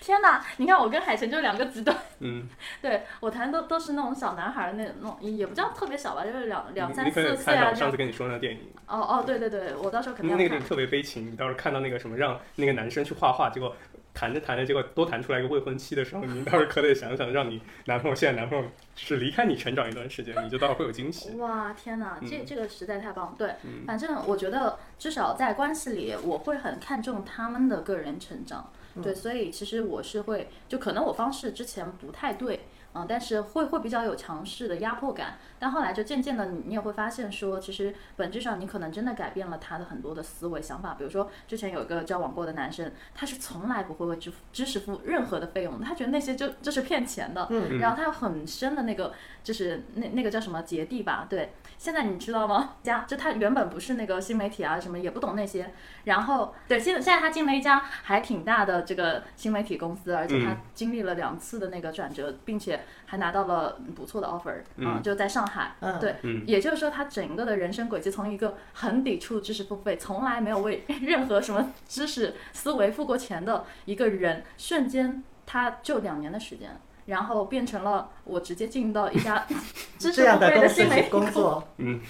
天哪，你看我跟海晨就两个极端。嗯，对我谈的都都是那种小男孩儿那那种，也不叫特别小吧，就是两两三四岁啊上次。跟你说那个电影，哦哦，对对对，我到时候肯定要看那个电影。特别悲情，你到时候看到那个什么让那个男生去画画，结果谈着谈着，结果都谈出来一个未婚妻的时候，你到时候可得想想，让你男朋友现在男朋友是离开你成长一段时间，你就到会有惊喜。哇，天哪，这嗯这个实在太棒了！对，反正我觉得至少在关系里，我会很看重他们的个人成长。对，所以其实我是会，就可能我方式之前不太对，嗯，但是会会比较有强势的压迫感。但后来就渐渐的，你你也会发现说，其实本质上你可能真的改变了他的很多的思维想法。比如说之前有一个交往过的男生，他是从来不会为支付知识付任何的费用，他觉得那些就就是骗钱的。嗯然后他有很深的那个就是那那个叫什么芥蒂吧，对。现在你知道吗？家就他原本不是那个新媒体啊，什么也不懂那些。然后对，现在现在他进了一家还挺大的这个新媒体公司，而且他嗯经历了两次的那个转折，并且还拿到了不错的 offer 啊、嗯就在上海。嗯对，嗯也就是说他整个的人生轨迹从一个很抵触知识付费，从来没有为 任何什么知识思维付过钱的一个人，瞬间他就两年的时间。然后变成了我直接进到一家 知识付费的公司去新媒体工作，嗯，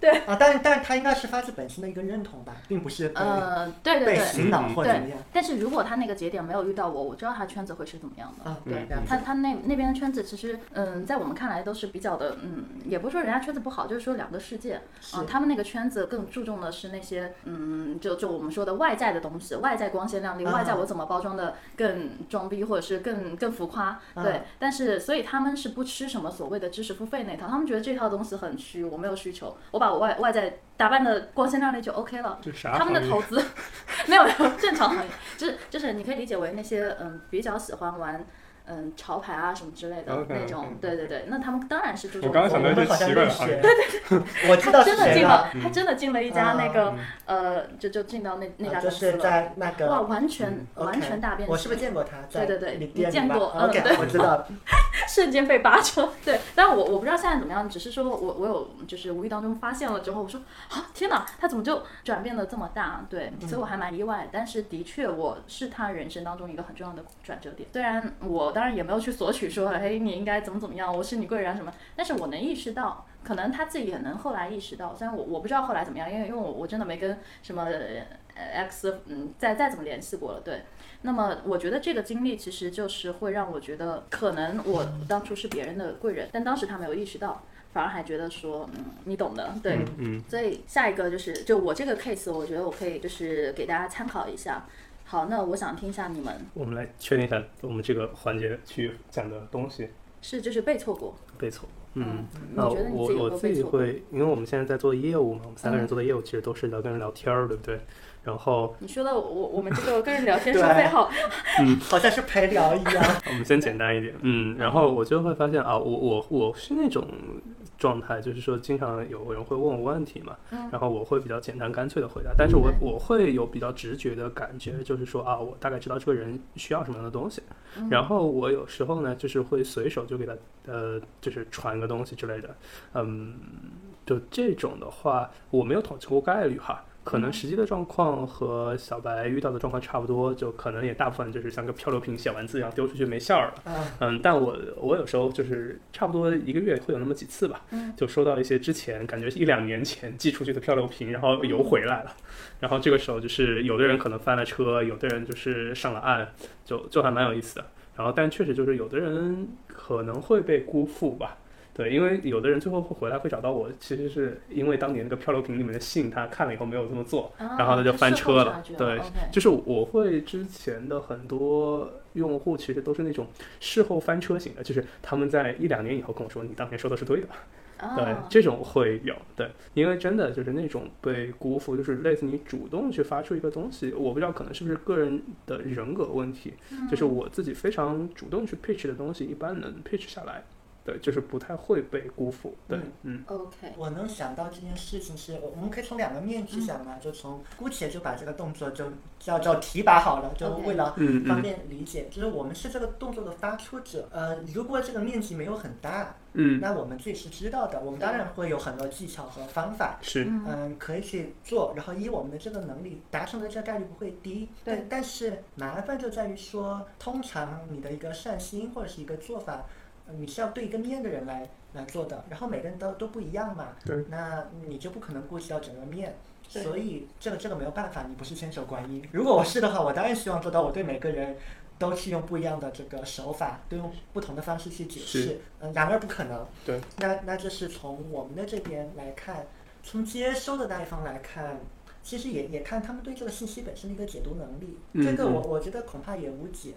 对啊，但是但是他应该是发自本心的一个认同吧，并不是、呃，对对对，被洗脑或者怎么样。，但是如果他那个节点没有遇到我，我知道他圈子会是怎么样的。啊，对他他那那边的圈子其实，嗯，在我们看来都是比较的，嗯，也不是说人家圈子不好，就是说两个世界是啊、他们那个圈子更注重的是那些，嗯，就就我们说的外在的东西，外在光鲜亮丽，啊外在我怎么包装的更装逼或者是更更浮夸，对。但是所以他们是不吃什么所谓的知识付费那套，他们觉得这套东西很虚，我没有需求，我把我外外在打扮的光鲜亮丽就 OK 了。他们的投资 没有没有正常行业，就是就是你可以理解为那些嗯比较喜欢玩嗯潮牌啊什么之类的那种，对对对，那他们当然是注重我刚刚想到一些我们好像奇怪的认识行业，我知道他真的进了，，他真的进了一家那个嗯呃就就进到那那啊就是家公司了，在那个哇，完全嗯完全大变形，我是不是见过他？对对对你见过嗯我知道。瞬间被扒出。对，但我我不知道现在怎么样，只是说我我有就是无意当中发现了之后，我说啊天哪，他怎么就转变的这么大？对，所以我还蛮意外。但是的确，我是他人生当中一个很重要的转折点。虽然我当然也没有去索取说，哎，你应该怎么怎么样，我是你贵人啊什么，但是我能意识到。可能他自己也能后来意识到，虽然我我不知道后来怎么样，因为因为我我真的没跟什么呃 X 嗯再再怎么联系过了，对，那么我觉得这个经历其实就是会让我觉得，可能我当初是别人的贵人，但当时他没有意识到，反而还觉得说，嗯，你懂的，对。嗯，所以下一个就是，就我这个 case，我觉得我可以就是给大家参考一下。好，那我想听一下你们。我们来确定一下我们这个环节去讲的东西。是就是被错过，被错。嗯，你那觉得你自己？会，因为我们现在在做业务嘛，我们三个人嗯。做的业务其实都是聊跟人聊天儿，对不对？然后你说的我我们这个跟人聊天 收对费好，好像是陪聊一样。我们先简单一点，嗯，然后我就会发现啊，我我我是那种状态，就是说经常有人会问我问题嘛，嗯然后我会比较简单干脆的回答，但是我我会有比较直觉的感觉，就是说啊，我大概知道这个人需要什么样的东西，嗯然后我有时候呢，就是会随手就给他呃，就是传个东西之类的，嗯。就这种的话，我没有统计过概率哈，可能实际的状况和小白遇到的状况差不多，就可能也大部分就是像个漂流瓶，写完字一样丢出去没信儿了。嗯嗯，但我我有时候就是差不多一个月会有那么几次吧，就收到一些之前感觉一两年前寄出去的漂流瓶，然后邮回来了，然后这个时候就是有的人可能翻了车，有的人就是上了岸，就就还蛮有意思的。然后但确实就是有的人可能会被辜负吧。对，因为有的人最后会回来会找到我，其实是因为当年那个漂流瓶里面的信，他看了以后没有这么做，啊然后他就翻车了。对就是我会之前的很多用户其实都是那种事后翻车型的，就是他们在一两年以后跟我说你当年说的是对的，对啊，这种会有对，因为真的就是那种被辜负，就是类似你主动去发出一个东西，我不知道可能是不是个人的人格问题，就是我自己非常主动去 pitch 的东西，一般能 pitch 下来，对，就是不太会被辜负，对，嗯。OK，我能想到这件事情是，我我们可以从两个面去想嘛，就从姑且就把这个动作就叫叫提拔好了，就为了方便理解，就是我们是这个动作的发出者，呃，如果这个面积没有很大，嗯，那我们自己是知道的，我们当然会有很多技巧和方法，是，嗯，可以去做，然后以我们的这个能力达成的这个概率不会低。对。但但是麻烦就在于说，通常你的一个善心或者是一个做法，呃你是要对一个面的人来来做的，然后每个人都都不一样嘛。对。那你就不可能顾及到整个面。所以这个这个没有办法，你不是千手观音。如果我是的话，我当然希望做到我对每个人都是用不一样的这个手法，都用不同的方式去解释。嗯，然而不可能。对。那那这是从我们的这边来看，从接收的那一方来看，其实也也看他们对这个信息本身的一个解读能力。嗯这个我嗯我觉得恐怕也无解。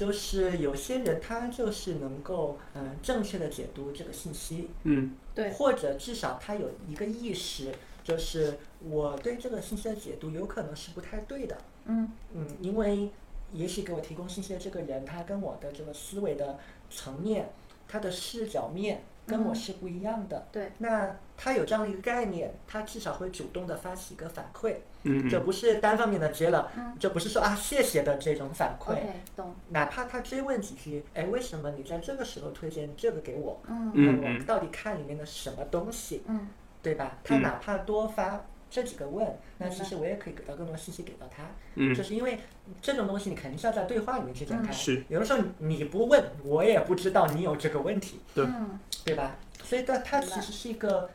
就是有些人他就是能够嗯正确的解读这个信息，嗯。对，或者至少他有一个意识，就是我对这个信息的解读有可能是不太对的。嗯。嗯，因为也许给我提供信息的这个人，他跟我的这个思维的层面，他的视角面跟我嗯是不一样的。对，那他有这样的一个概念，他至少会主动的发起一个反馈，嗯嗯这不是单方面的接了，嗯这不是说啊谢谢的这种反馈。哪怕他追问几句，哎，为什么你在这个时候推荐这个给我？嗯嗯那我到底看里面的什么东西？嗯对吧？他嗯哪怕多发这几个问，那其实我也可以给到更多信息给到他。嗯就是因为这种东西，你肯定是要在对话里面去展开。嗯是有的时候你不问，我也不知道你有这个问题，对嗯对吧？所以它它其实是一个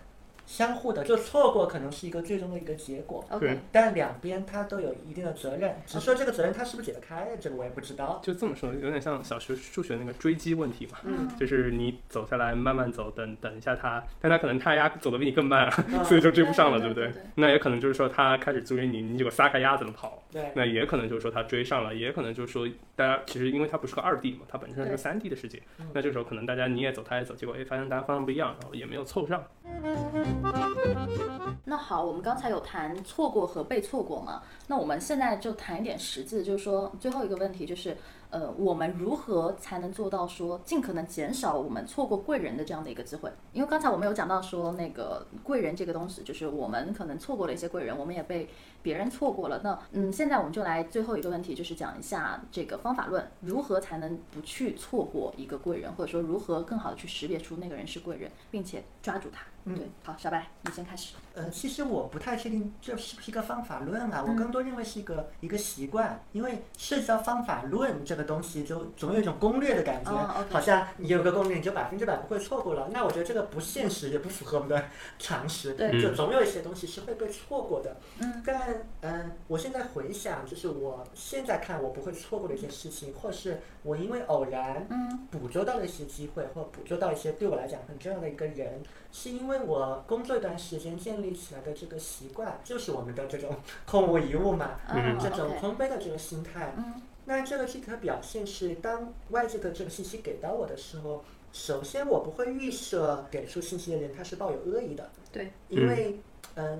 相互的，就错过可能是一个最终的一个结果。，OK，但两边他都有一定的责任，只是说这个责任他是不是解得开，这个我也不知道。就这么说，有点像小学数学那个追击问题嘛。嗯就是你走下来，慢慢走，等等一下他，但他可能他丫走的比你更慢，嗯所以就追不上了，对对不对对对对？那也可能就是说他开始追你，你结果撒开鸭子了跑。对，那也可能就是说他追上了，也可能就是说大家其实因为他不是个二 D 嘛，它本身是个三 D 的世界嗯，那这时候可能大家你也走，他也走，结果哎发现大家方向不一样，然后也没有凑上。那好，我们刚才有谈错过和被错过嘛？那我们现在就谈一点实质，就是说最后一个问题就是，呃，我们如何才能做到说尽可能减少我们错过贵人的这样的一个机会？因为刚才我们有讲到说那个贵人这个东西，就是我们可能错过了一些贵人，我们也被别人错过了。那嗯，现在我们就来最后一个问题，就是讲一下这个方法论，如何才能不去错过一个贵人，或者说如何更好的去识别出那个人是贵人，并且抓住他。嗯对，好，小白，你先开始。呃，其实我不太确定这是不是一个方法论啊，我嗯更多认为是一个一个习惯，因为涉及到方法论这个东西，就总有一种攻略的感觉，好像你有个攻略你就百分之百不会错过了。那我觉得这个不现实，也不符合我们的常识，对就总有一些东西是会被错过的。嗯但嗯、我现在回想，就是我现在看我不会错过的一件事情，或是我因为偶然嗯捕捉到了一些机会，或捕捉到一些对我来讲很重要的一个人，是因为我工作一段时间建立起来的这个习惯，就是我们的这种空无一物嘛，嗯这种空杯的这个心态。嗯那这个具体的表现是，当外界的这个信息给到我的时候，首先我不会预设给出信息的人他是抱有恶意的，对，因为。嗯，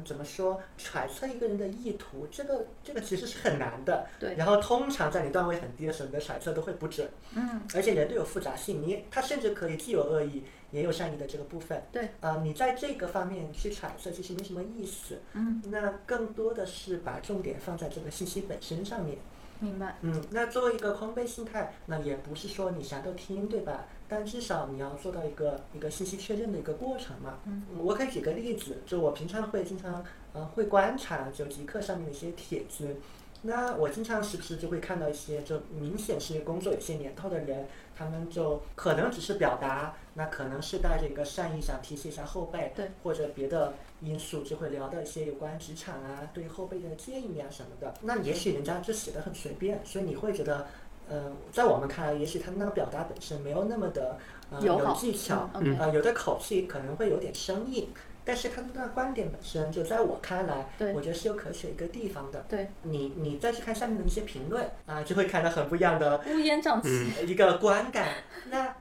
怎么说？揣测一个人的意图，这个这个其实是很难的。对然后通常在你段位很低的时候，你的揣测都会不准。嗯而且人都有复杂性，你他甚至可以既有恶意，也有善意的这个部分。对，呃，你在这个方面去揣测，其实没什么意思。嗯那更多的是把重点放在这个信息本身上面。明白。嗯，那作为一个空杯心态，那也不是说你啥都听，对吧？但至少你要做到一个一个信息确认的一个过程嘛。嗯，我可以举个例子，就我平常会经常呃会观察就极客上面的一些帖子，那我经常时不时就会看到一些就明显是工作有些年头的人，他们就可能只是表达，那可能是带着一个善意想提携一下后辈，对，或者别的因素就会聊到一些有关职场啊、对后辈的建议啊什么的。那也许人家就写的很随便，所以你会觉得。呃，在我们看来，也许他那个表达本身没有那么的呃有技巧，嗯呃，有的口气可能会有点生硬，但是他的那个观点本身，就在我看来，我觉得是有可取一个地方的。对，你你再去看下面的一些评论啊，就会看到很不一样的乌烟瘴气一个观感。那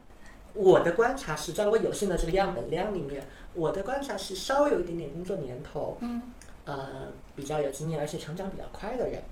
我的观察是在我有限的这个样本量里面，我的观察是稍微有一点点工作年头，嗯，呃，比较有经验而且成长比较快的人。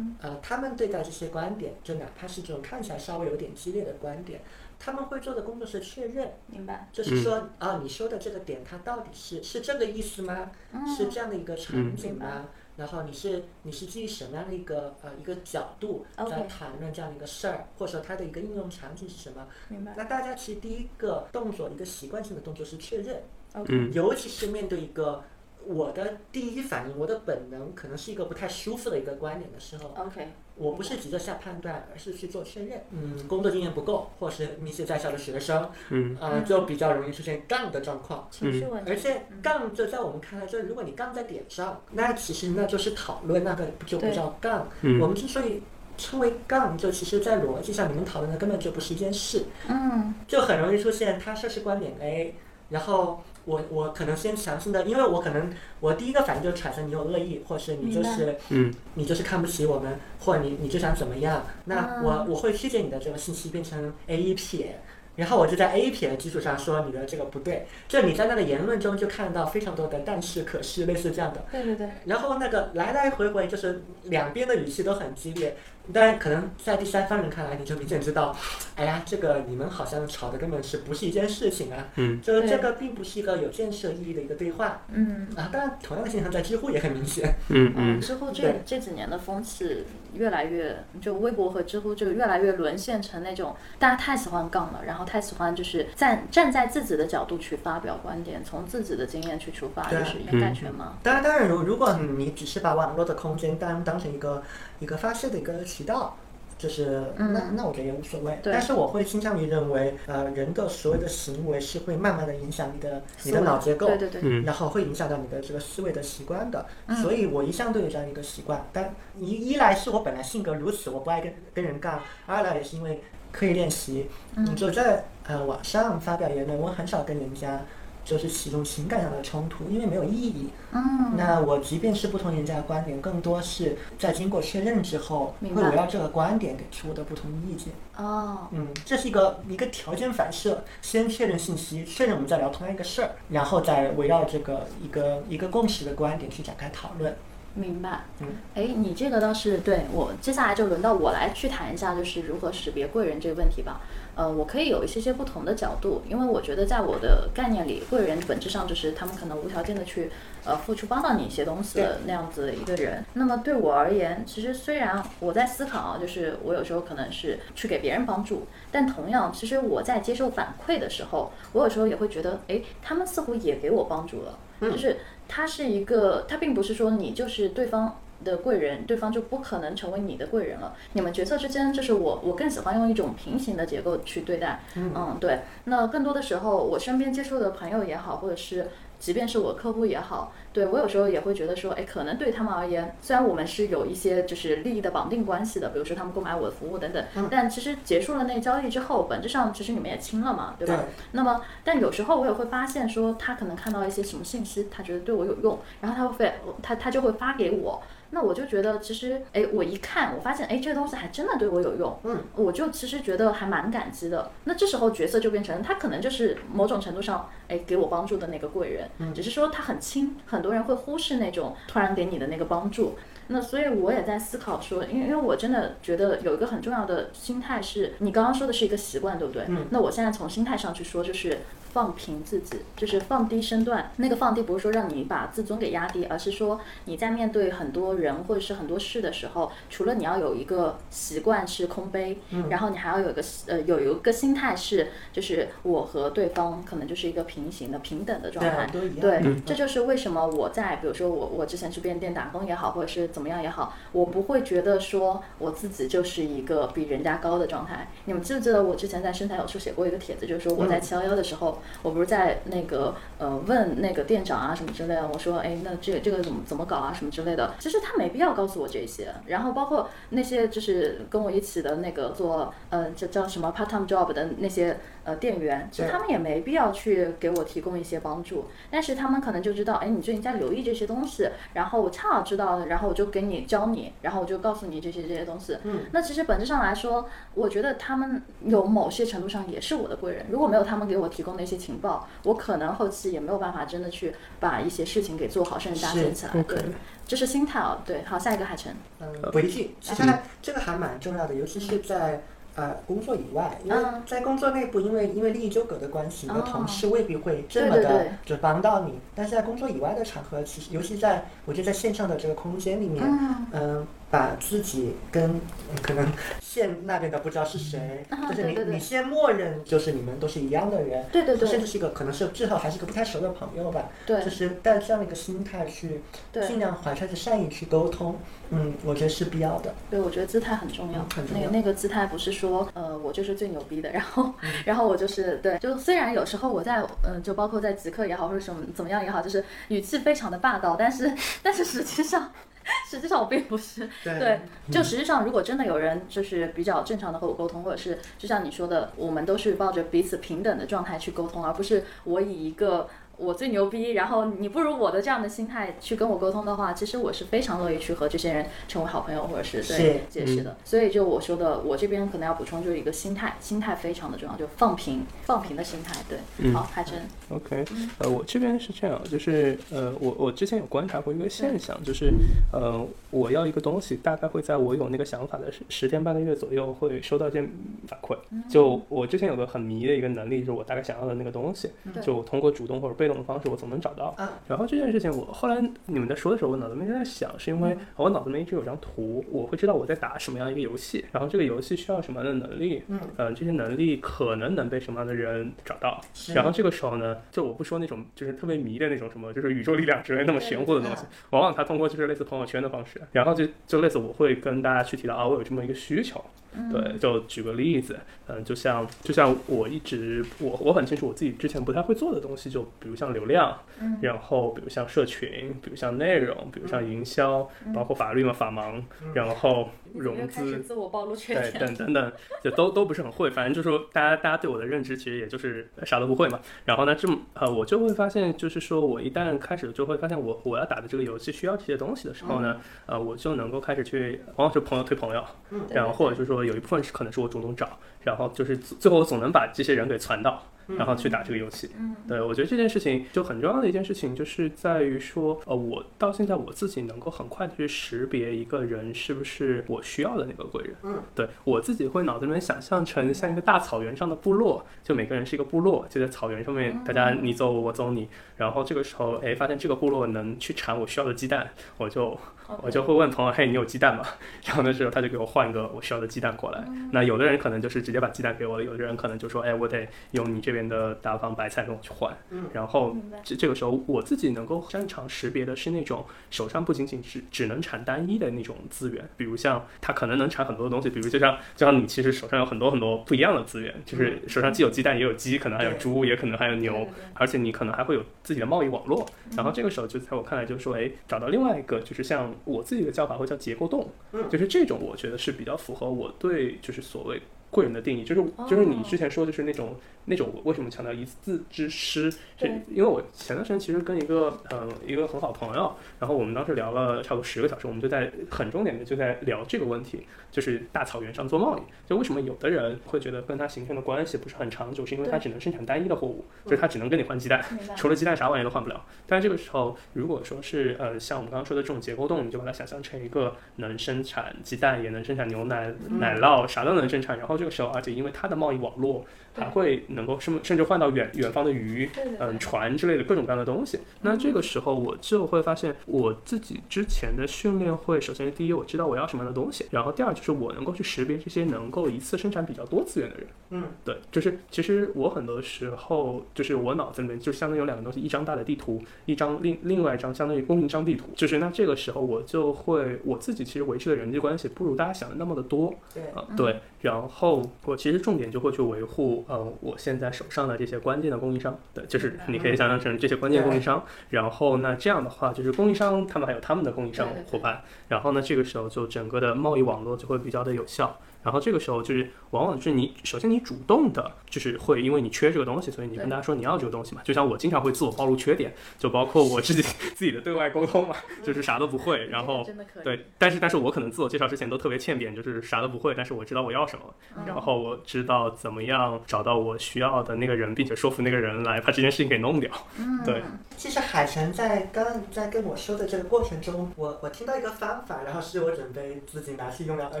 呃，他们对待这些观点，就哪怕是这种看起来稍微有点激烈的观点，他们会做的工作是确认，明白？就是说啊，你说的这个点，它到底是是这个意思吗？是这样的一个场景吗？然后你是你是基于什么样的一个呃一个角度在谈论这样的一个事儿，或者说它的一个应用场景是什么？明白？那大家其实第一个动作，一个习惯性的动作是确认，嗯，尤其是面对一个。我的第一反应，我的本能可能是一个不太舒服的一个观点的时候，OK，我不是急着下判断，而是去做确认。嗯，工作经验不够，或是那些在校的学生，嗯，呃，就比较容易出现杠的状况。情绪问题。而且杠就在我们看来，就是如果你杠在点上，那其实那就是讨论，那个就不叫杠。我们之所以称为杠，就其实在逻辑上，你们讨论的根本就不是一件事。嗯，就很容易出现他说是观点 A，然后。我我可能先强行的，因为我可能我第一个反应就产生你有恶意，或是你就是嗯，你就是看不起我们，或者你你就想怎么样？那我我会曲解你的这个信息变成 A 一撇，然后我就在 A 撇的基础上说你的这个不对。就你在那个言论中就看到非常多的但是可是类似这样的。对对对。然后那个来来回回就是两边的语气都很激烈。但可能在第三方人看来，你就明显知道，哎呀，这个你们好像吵的根本是不是一件事情啊？嗯，就这个并不是一个有建设意义的一个对话。嗯啊，当然，同样的现象在知乎也很明显。嗯嗯。知乎这这几年的风气越来越，就微博和知乎就越来越沦陷成那种大家太喜欢杠了，然后太喜欢就是站站在自己的角度去发表观点，从自己的经验去出发，就是掩盖权嘛。当然，当然，如如果你只是把网络的空间当当成一个一个发泄的一个。渠道，就是那那我觉得也无所谓，但是我会倾向于认为，呃，人的所有的行为是会慢慢的影响你的你的脑结构，对对对，然后会影响到你的这个思维的习惯的，所以我一向都有这样一个习惯，但一一来是我本来性格如此，我不爱跟跟人杠，二来也是因为刻意练习，嗯，就在呃网上发表言论，我很少跟人家。就是启动情感上的冲突，因为没有意义。嗯，那我即便是不同人家的观点，更多是在经过确认之后，会围绕这个观点给出我的不同意见。哦，嗯，这是一个一个条件反射，先确认信息，确认我们在聊同样一个事儿，然后再围绕这个一个一个共识的观点去展开讨论。明白。嗯，哎，你这个倒是对我，接下来就轮到我来去谈一下，就是如何识别贵人这个问题吧。呃，我可以有一些些不同的角度，因为我觉得在我的概念里，贵人本质上就是他们可能无条件的去呃付出帮到你一些东西的那样子一个人。那么对我而言，其实虽然我在思考啊，就是我有时候可能是去给别人帮助，但同样，其实我在接受反馈的时候，我有时候也会觉得，哎，他们似乎也给我帮助了，就是他是一个，他并不是说你就是对方。的贵人，对方就不可能成为你的贵人了。你们角色之间，就是我，我更喜欢用一种平行的结构去对待。嗯，对。那更多的时候，我身边接触的朋友也好，或者是即便是我客户也好，对我有时候也会觉得说，哎，可能对他们而言，虽然我们是有一些就是利益的绑定关系的，比如说他们购买我的服务等等，但其实结束了那交易之后，本质上其实你们也清了嘛，对吧？那么，但有时候我也会发现说，他可能看到一些什么信息，他觉得对我有用，然后他会他他就会发给我。那我就觉得，其实，哎，我一看，我发现，哎，这个东西还真的对我有用，嗯，我就其实觉得还蛮感激的。那这时候角色就变成，他可能就是某种程度上，哎，给我帮助的那个贵人，嗯，只是说他很轻，很多人会忽视那种突然给你的那个帮助。那所以我也在思考说，因为因为我真的觉得有一个很重要的心态是，你刚刚说的是一个习惯，对不对？嗯那我现在从心态上去说，就是放平自己，就是放低身段。那个放低不是说让你把自尊给压低，而是说你在面对很多人或者是很多事的时候，除了你要有一个习惯是空杯，嗯然后你还要有一个呃有一个心态是，就是我和对方可能就是一个平行的平等的状态对这就是为什么我在比如说我我之前去便利店打工也好，或者是怎么样也好，我不会觉得说我自己就是一个比人家高的状态。你们记不记得我之前在身材有书写过一个帖子，就是说我在七幺幺的时候，我不是在那个呃问那个店长啊什么之类的，我说哎那这个这个怎么怎么搞啊什么之类的，其实他没必要告诉我这些。然后包括那些就是跟我一起的那个做呃这叫什么 part time job 的那些呃店员，其实他们也没必要去给我提供一些帮助，但是他们可能就知道，哎，你最近在留意这些东西，然后我恰好知道了，然后我就给你教你，然后我就告诉你这些这些东西。嗯，那其实本质上来说，我觉得他们有某些程度上也是我的贵人。如果没有他们给我提供的一些情报，我可能后期也没有办法真的去把一些事情给做好，甚至搭建起来。对这是心态哦。对，好，下一个海晨。嗯，回去，其实还这个还蛮重要的，尤其是在呃工作以外，因为嗯在工作内部，因为因为利益纠葛的关系，你的哦同事未必会这么的就帮到你，但是在工作以外的场合，其实尤其在我觉得在线上的这个空间里面，嗯嗯，把自己跟嗯 可能线那边的不知道是谁，啊就是你你先默认就是你们都是一样的人，对对对甚至是一个可能是最后还是一个不太熟的朋友吧，对就是带这样的一个心态去对尽量怀揣着善意去沟通，嗯，我觉得是必要的。对，我觉得姿态很重要。嗯很重要那个那个姿态不是说，呃，我就是最牛逼的，然后、嗯 然后我就是对，就虽然有时候我在，嗯、就包括在极客也好，或者什么怎么样也好，就是语气非常的霸道，但是 但是实际上。实际上我并不是，对对，就实际上如果真的有人就是比较正常的和我沟通，或者是就像你说的，我们都是抱着彼此平等的状态去沟通，而不是我以一个我最牛逼，然后你不如我的这样的心态去跟我沟通的话，其实我是非常乐意去和这些人成为好朋友，或者是对是解释的。所以就我说的，我这边可能要补充就是一个心态，心态非常的重要，就放平放平的心态。对，嗯好，海晨，OK，呃，我这边是这样，就是呃，我我之前有观察过一个现象，就是呃，我要一个东西，大概会在我有那个想法的十十天半个月左右会收到一些反馈。就我之前有个很迷的一个能力，就是我大概想要的那个东西，就我通过主动或者被动的方式，我总能找到。啊然后这件事情，我后来你们在说的时候，我脑子里面在想，是因为我脑子里面一直有张图，我会知道我在打什么样一个游戏，然后这个游戏需要什么样的能力，嗯，呃，这些能力可能能被什么样的人找到。然后这个时候呢，就我不说那种就是特别迷的那种什么，就是宇宙力量之类那么玄乎的东西，往往它通过就是类似朋友圈的方式，然后就就类似我会跟大家去提到啊，我有这么一个需求，对，就举个例子，嗯，就像就像我一直我我很清楚我自己之前不太会做的东西，就比如像流量，嗯。然后比如像社群，比如像内容，比如像营销，包括法律嘛法盲，然后融资。自我暴露缺对，等等等，就都都不是很会，反正就是说，大家大家对我的认知其实也就是啥都不会嘛。然后呢，这么呃，我就会发现，就是说我一旦开始就会发现我我要打的这个游戏需要这些东西的时候呢，呃，我就能够开始去，往往是朋友推朋友，然后或者就是说有一部分是可能是我主动找，然后就是最最后我总能把这些人给攒到，然后去打这个游戏。嗯对，我觉得这件事情就很重要的一件事情，就是在于说，呃，我到现在我自己能够很快的去识别一个人是不是我需要的那个贵人。嗯，对我自己会脑子里面想象成像一个大草原上的部落，就每个人是一个部落，就在草原上面，大家你走我，我走你。然后这个时候，哎，发现这个部落能去产我需要的鸡蛋，我就我就会问朋友，嘿，你有鸡蛋吗？然后那时候他就给我换一个我需要的鸡蛋过来。那有的人可能就是直接把鸡蛋给我了，有的人可能就说，哎，我得用你这边的大方白菜跟我去换。嗯然后这这个时候我自己能够擅长识别的是那种手上不仅仅是只能产单一的那种资源，比如像它可能能产很多的东西，比如就像就像你其实手上有很多很多不一样的资源，就是手上既有鸡蛋也有鸡，可能还有猪，也可能还有牛而且你可能还会有自己的贸易网络。然后这个时候就在我看来就是说，哎，找到另外一个就是像我自己的叫法会叫结构洞，嗯。就是这种我觉得是比较符合我对就是所谓贵人的定义，就是就是你之前说就是那种那种为什么强调一字之师，是因为我前段时间其实跟一个嗯一个很好朋友，然后我们当时聊了差不多十个小时，我们就在很重点的就在聊这个问题，就是大草原上做贸易，就为什么有的人会觉得跟他形成的关系不是很长久，是因为他只能生产单一的货物，就是他只能跟你换鸡蛋，除了鸡蛋啥玩意都换不了。但这个时候，如果说是呃像我们刚刚说的这种结构洞，你就把它想象成一个能生产鸡蛋，也能生产牛奶、奶酪，啥都能生产。然后这个时候，而且因为它的贸易网络，还会能够甚甚至换到远远方的鱼，嗯，船之类的各种各样的东西。那这个时候我就会发现，我自己之前的训练会，首先第一我知道我要什么样的东西，然后第二就是我能够去识别这些能够一次生产比较多资源的人。嗯，对，就是其实我很多时候就是我脑子里面就相当于有两个东西，一张大的地图，一张另另外一张相当于供应商地图。就是那这个时候我就会我自己其实维持的人际关系不如大家想的那么的多。对，啊，对，然后我其实重点就会去维护，呃，我现在手上的这些关键的供应商，对，就是你可以想象成这些关键供应商，然后那这样的话，就是供应商他们还有他们的供应商伙伴，然后呢，这个时候就整个的贸易网络就会比较的有效。然后这个时候就是，往往是你首先你主动的，就是会因为你缺这个东西，所以你跟对大家说你要这个东西嘛。就像我经常会自我暴露缺点，就包括我自己 自己的对外沟通嘛，就是啥都不会，然后真的可以。对，但是但是我可能自我介绍之前都特别欠扁，就是啥都不会，但是我知道我要什么，嗯然后我知道怎么样找到我需要的那个人，并且说服那个人来把这件事情给弄掉。嗯，对其实海晨在刚刚在跟我说的这个过程中，我我听到一个方法，然后是我准备自己拿去用了，而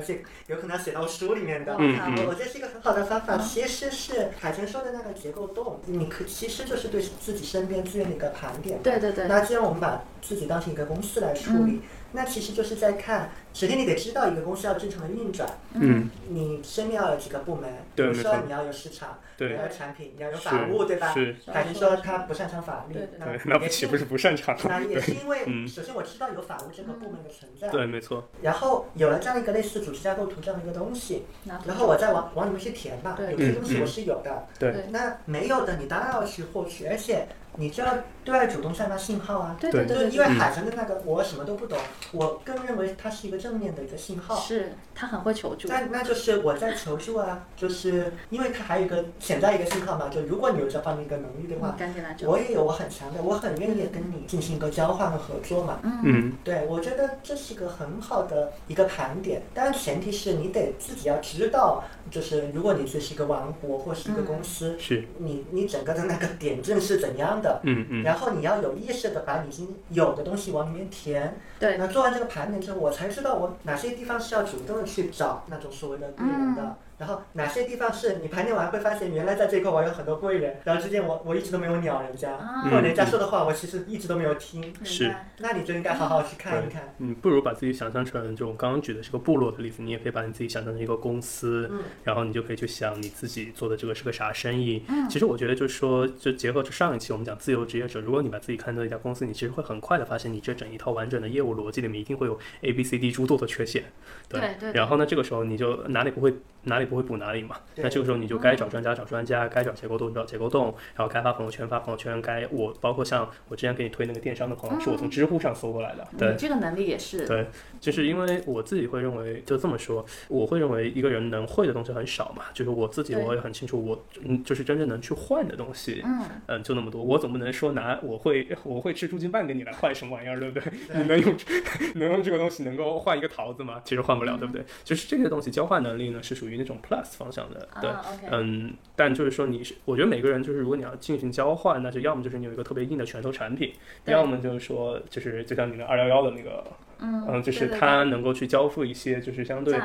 且有可能要写到书里面的。嗯我我觉得是一个很好的方法，其实是海泉说的那个结构洞，你可其实就是对自己身边资源的一个盘点。对对对，那既然我们把自己当成一个公司来处理，那其实就是在看，首先你得知道一个公司要正常的运转，嗯，你身边要有几个部门，比如说你要有市场，你要，有产品，你要有法务，对吧？是，还是说他不擅长法律那也那不岂不是不擅长？那也是因为，嗯。首先我知道有法务这个部门的存在，对，没错，然后有了这样一个类似组织架构图这样的一个东西，然后我再往往里面去填吧，有些东西我是有的，对。对。那没有的你当然要去获取，而且你就要对外主动散发信号啊。对对对对因为海豚的那个我什么都不懂，我更认为它是一个正面的一个信号。是他很会求助。那那就是我在求助啊，就是因为它还有一个潜在一个信号嘛，就如果你有这方面一个能力的话，赶紧来我也有我很强的，我很愿意跟你进行一个交换和合作嘛。嗯，对，我觉得这是一个很好的一个盘点，当然前提是你得自己要知道，就是如果你这是一个王国或是一个公司，是，你你整个的那个点阵是怎样的，嗯嗯，然后你要有意识的把你已经有的东西往里面填。对那做完这个盘点之后，我才知道我哪些地方是要主动的去找那种所谓的贵人的。嗯然后哪些地方是你盘点完会发现，原来在这一块我有很多贵人，然后之前我我一直都没有鸟人家，啊。或者人家说的话我其实一直都没有听，是白。那你就应该好好去看一看。你不如把自己想象成，就我刚刚举的是个部落的例子，你也可以把你自己想象成一个公司，嗯。然后你就可以去想你自己做的这个是个啥生意。嗯。其实我觉得就是说，就结合着上一期我们讲自由职业者，如果你把自己看作一家公司，你其实会很快的发现，你这整一套完整的业务逻辑里面一定会有 A、B、C、D 诸多的缺陷。对对对。然后呢，这个时候你就哪里不会哪里不会补哪里嘛。那这个时候你就该找专家找专家，该找结构洞找结构洞，然后该发朋友圈发朋友圈，该我包括像我之前给你推那个电商的朋友，是我从知乎上搜过来的。对，这个能力也是。对，就是因为我自己会认为，就这么说，我会认为一个人能会的东西很少嘛，就是我自己我也很清楚，我嗯，就是真正能去换的东西，嗯，嗯，就那么多，我总不能说拿我会我会吃猪筋饭给你来换什么玩意儿，对不对？你能用 能用这个东西能够换一个桃子吗？其实换不了，对不对？就是这些东西交换能力呢，是属于那种 plus 方向的，对。嗯，但就是说你是，我觉得每个人就是，如果你要进行交换，那就要么就是你有一个特别硬的拳头产品，要么就是说，就是就像你的二幺幺的那个，嗯嗯，就是对对它能够去交付一些就是相对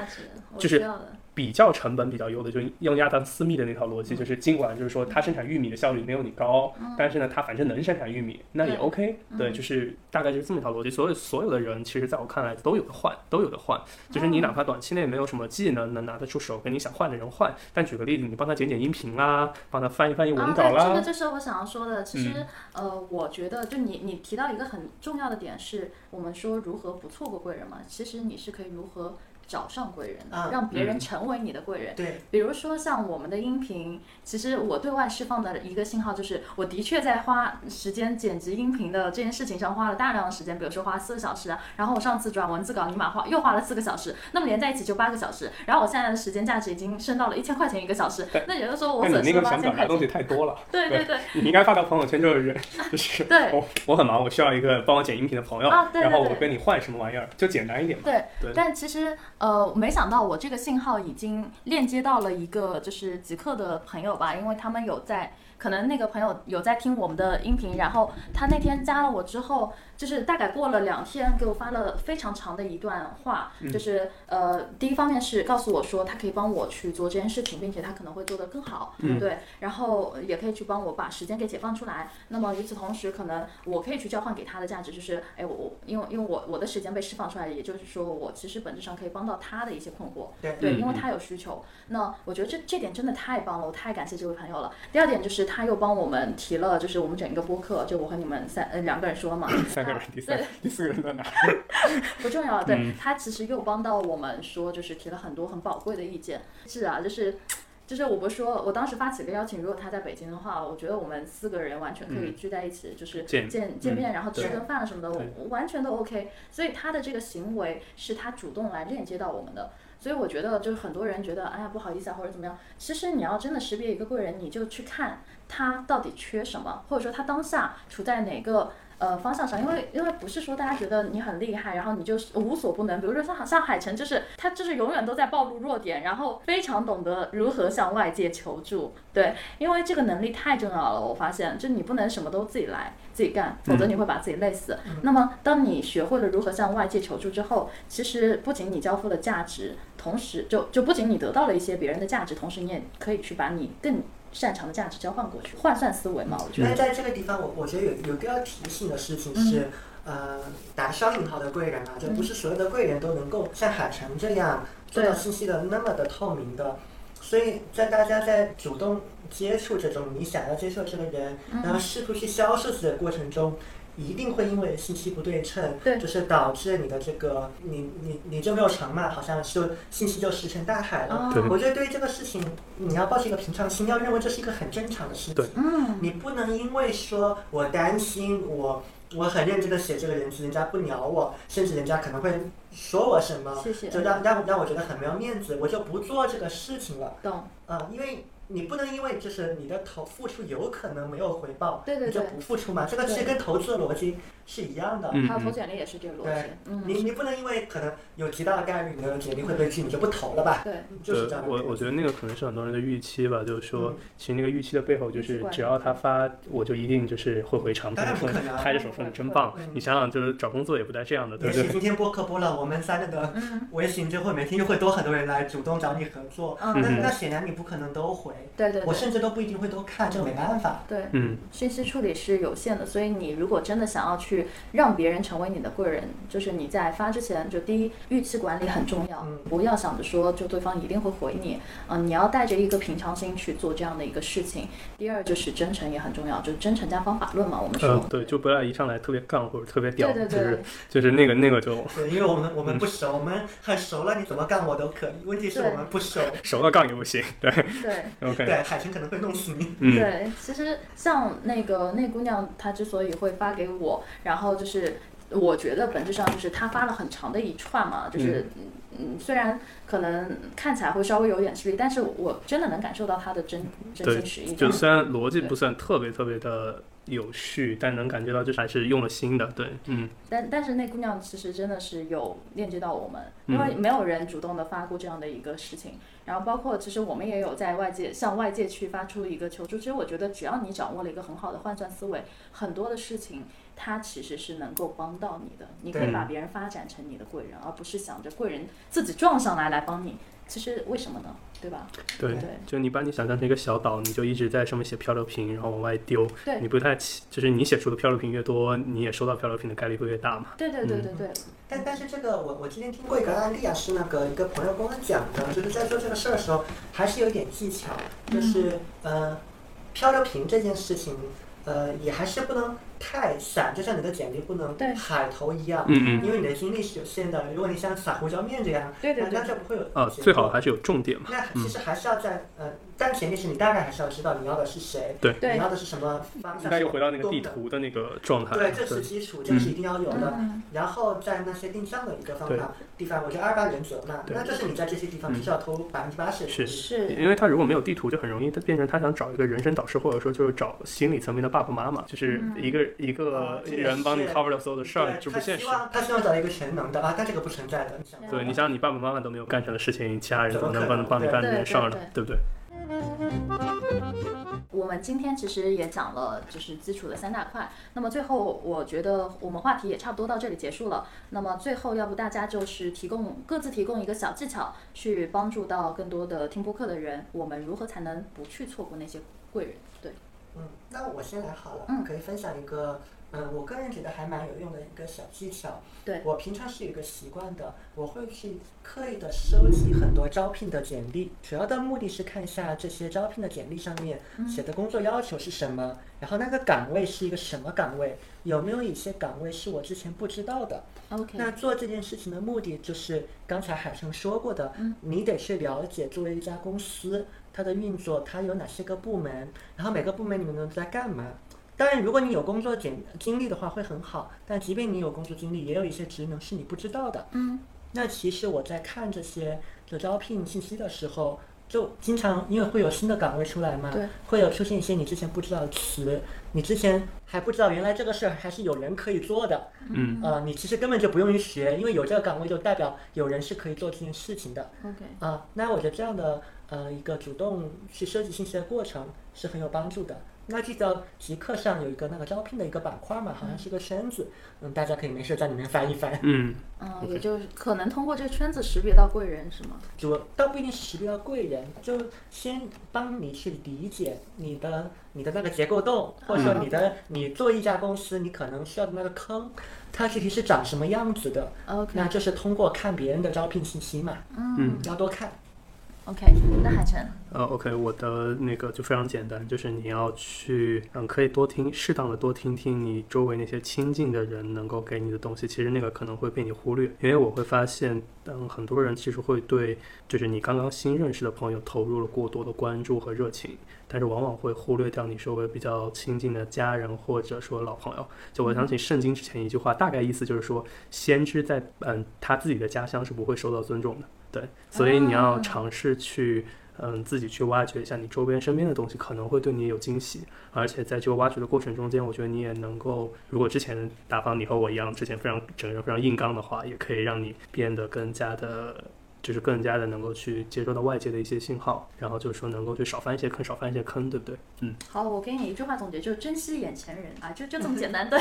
就是。比较成本比较优的，就是用亚当斯密的那套逻辑，就是尽管就是说他生产玉米的效率没有你高，但是呢，他反正能生产玉米，那也 OK。对，就是大概就是这么一套逻辑。所有所有的人，其实在我看来都有的换，都有的换。就是你哪怕短期内没有什么技能能拿得出手跟你想换的人换，但举个例子，你帮他剪剪音频啦，帮他翻译翻译文啊，稿啦，这个，就是我想要说的。其实，嗯呃，我觉得就你你提到一个很重要的点是，我们说如何不错过贵人嘛。其实你是可以如何找上贵人的，啊让别人嗯。成为你的贵人。对，比如说像我们的音频，其实我对外释放的一个信号就是，我的确在花时间剪辑音频的这件事情上花了大量的时间，比如说花四个小时啊，然后我上次转文字稿你马花又花了四个小时，那么连在一起就八个小时，然后我现在的时间价值已经升到了一千块钱一个小时，那也就是说我但损失了八你那个想表千块钱。达的东西太多了，对对对，你应该发到朋友圈就是就是对。我我很忙，我需要一个帮我剪音频的朋友，啊对对然后我跟你换什么玩意儿，就简单一点嘛。对，对。但其实呃，没想到我这个信号已经链接到了一个就是极客的朋友吧，因为他们有在，可能那个朋友有在听我们的音频，然后他那天加了我之后，就是大概过了两天，给我发了非常长的一段话，就是呃，第一方面是告诉我说他可以帮我去做这件事情，并且他可能会做得更好，对，然后也可以去帮我把时间给解放出来。那么与此同时，可能我可以去交换给他的价值就是，哎，我我因为因为我我的时间被释放出来，也就是说我其实本质上可以帮到他的一些困惑，对因为他有需求。那我觉得这这点真的太棒了，我太感谢这位朋友了。第二点就是他又帮我们提了，就是我们整一个播客，就我和你们三呃两个人说嘛，三个人，第三第四个人在哪？不重要，对、嗯他其实又帮到我们说，就是提了很多很宝贵的意见。是啊，就是。就是我不是说，我当时发起个邀请，如果他在北京的话，我觉得我们四个人完全可以聚在一起，就是嗯见见见面，然后吃对顿饭什么的，完全都 OK。所以他的这个行为是他主动来链接到我们的。所以我觉得，就是很多人觉得，哎呀不好意思啊，或者怎么样。其实你要真的识别一个贵人，你就去看他到底缺什么，或者说他当下处在哪个呃方向上。因为因为不是说大家觉得你很厉害，然后你就是无所不能。比如说像像海晨，就是他就是永远都在暴露弱点，然后非常懂得如何向外界求助。对，因为这个能力太重要了，我发现，就你不能什么都自己来。自己干，否则你会把自己累死。那么，当你学会了如何向外界求助之后，其实不仅你交付了价值，同时就就不仅你得到了一些别人的价值，同时你也可以去把你更擅长的价值交换过去，换算思维嘛，我觉得。那在这个地方，我我觉得有有个要提醒的事情是，呃，打双引号的贵人啊，就不是所有的贵人都能够像海城这样做到信息的那么的透明的。所以在大家在主动接触这种你想要接受这个人，然后试图去销售自己的过程中，一定会因为信息不对称，对就是导致你的这个你你你就没有成嘛，好像就信息就石沉大海了。哦我觉得对于这个事情，你要抱着一个平常心，要认为这是一个很正常的事情。对嗯，你不能因为说我担心我我很认真的写这个人字，人家不鸟我，甚至人家可能会说我什么，谢谢就让让让我觉得很没有面子，我就不做这个事情了。懂。啊、因为你不能因为就是你的投付出有可能没有回报，你就对对就不付出嘛。这个其实跟投资的逻辑是一样的。嗯还有投简历也是这个逻辑。嗯，你你不能因为可能有极大的概率你的简历会被拒，你就不投了吧？对，就是这样的。我我觉得那个可能是很多人的预期吧，就是说嗯，其实那个预期的背后就是只要他发，我就一定就是会回长当然不可能啊拍着手说你真棒嗯。你想想，就是找工作也不带这样的，对不对？今天播客播了，我们三人的嗯微信就会每天就会多很多人来主动找你合作，嗯那嗯那显然你不可能都回，对对对。我甚至都不一定会都看，这个没办法。对，嗯，信息处理是有限的，所以你如果真的想要去让别人成为你的贵人，就是你在发之前，就第一预期管理很重要，嗯不要想着说就对方一定会回你，嗯、你要带着一个平常心去做这样的一个事情。第二就是真诚也很重要，就是真诚加方法论嘛，我们说。嗯，对，就不要一上来特别杠或者特别屌，对对对就是就是那个那个就对，因为我们 我们不熟，我们很熟了，你怎么干我都可以。问题是我们不熟，熟了杠也不行，对对。，OK，对，海豚可能会弄死你。嗯，对，其实像那个那姑娘，她之所以会发给我，然后就是我觉得本质上就是她发了很长的一串嘛，就是嗯嗯虽然可能看起来会稍微有点吃力，但是我真的能感受到她的真真对心实意。就虽然逻辑不算特别特别的有序，但能感觉到就是还是用了心的，对，嗯，但但是那姑娘其实真的是有链接到我们，因为没有人主动的发过这样的一个事情。然后包括其实我们也有在外界向外界去发出一个求助。其实我觉得只要你掌握了一个很好的换算思维，很多的事情它其实是能够帮到你的。你可以把别人发展成你的贵人，而不是想着贵人自己撞上来来帮你。其实为什么呢？对吧？对对，就你把你想象成一个小岛，你就一直在上面写漂流瓶，然后往外丢，对。你不太起，就是你写出的漂流瓶越多，你也收到漂流瓶的概率会越大嘛。对对对对对，但但是这个我我今天听过一个案例啊，是那个一个朋友跟我讲的，就是在做这个事儿的时候还是有点技巧，就是呃漂流瓶这件事情，呃也还是不能太散，就像你的简历不能对海投一样，嗯嗯，因为你的精力是有限的。如果你像撒胡椒面这样，对对对那那就不会有呃，结果最好还是有重点嘛。那其实还是要在呃，但前提是你大概还是要知道你要的是谁，对对你要的是什么方向。应该又回到那个地。图的那个状态。对，这是基础，这是一定要有的。嗯然后在那些定向的一个方对法地方，我觉得二八原则嘛，那就是你在这些地方必须要投百分之八十。是是因为他如果没有地图，就很容易他变成他想找一个人生导师，或者说就是找心理层面的爸爸妈妈，就是一个一个人帮你 cover 掉所有的事儿，对，这不现实他希。望他希望找一个全能的啊，但这个不存在的。对你想，你爸爸妈妈都没有干成的事情，其他人怎么能帮帮你干这对件事儿呢对？对不对？我们今天其实也讲了，就是基础的三大块。那么最后，我觉得我们话题也差不多到这里结束了。那么最后，要不大家就是提供各自提供一个小技巧，去帮助到更多的听播客的人，我们如何才能不去错过那些贵人？对，嗯，那我先来好了，嗯。可以分享一个，嗯，我个人觉得还蛮有用的一个小技巧。对。我平常是有一个习惯的，我会去刻意的收集很多招聘的简历，主要的目的是看一下这些招聘的简历上面写的工作要求是什么，然后那个岗位是一个什么岗位，有没有一些岗位是我之前不知道的。OK，那做这件事情的目的就是刚才海生说过的，你得去了解作为一家公司它的运作，它有哪些个部门，然后每个部门你们都在干嘛。当然，如果你有工作经经历的话会很好，但即便你有工作经历，也有一些职能是你不知道的。嗯，那其实我在看这些的招聘信息的时候，就经常因为会有新的岗位出来嘛，会有出现一些你之前不知道的词，你之前还不知道原来这个事儿还是有人可以做的。嗯呃，你其实根本就不用去学，因为有这个岗位就代表有人是可以做这件事情的 OK，啊、那我觉得这样的呃一个主动去收集信息的过程是很有帮助的。那记得极客上有一个那个招聘的一个板块嘛，好像是个圈子，嗯，大家可以没事在里面翻一翻。嗯，嗯也就是可能通过这个圈子识别到贵人是吗？主倒不一定是识别到贵人，就先帮你去理解你的你的那个结构洞，或者说你的你做一家公司，你可能需要的那个坑，它具体是长什么样子的。OK，那就是通过看别人的招聘信息嘛，嗯要多看。，OK，那海晨，呃，OK，我的那个就非常简单，就是你要去，嗯，可以多听，适当的多听听你周围那些亲近的人能够给你的东西，其实那个可能会被你忽略，因为我会发现，嗯，很多人其实会对，就是你刚刚新认识的朋友投入了过多的关注和热情，但是往往会忽略掉你周围比较亲近的家人或者说老朋友。就我想起圣经之前一句话，大概意思就是说，先知在嗯他自己的家乡是不会受到尊重的。对，所以你要啊尝试去，嗯，自己去挖掘一下你周边身边的东西，可能会对你有惊喜。而且在这个挖掘的过程中间，我觉得你也能够，如果之前打方你和我一样，之前非常整个人非常硬刚的话，也可以让你变得更加的。就是更加的能够去接收到外界的一些信号，然后就是说能够去少翻一些坑，少翻一些坑，对不对？嗯，好，我给你一句话总结，就是珍惜眼前人啊，就就这么 简单。对，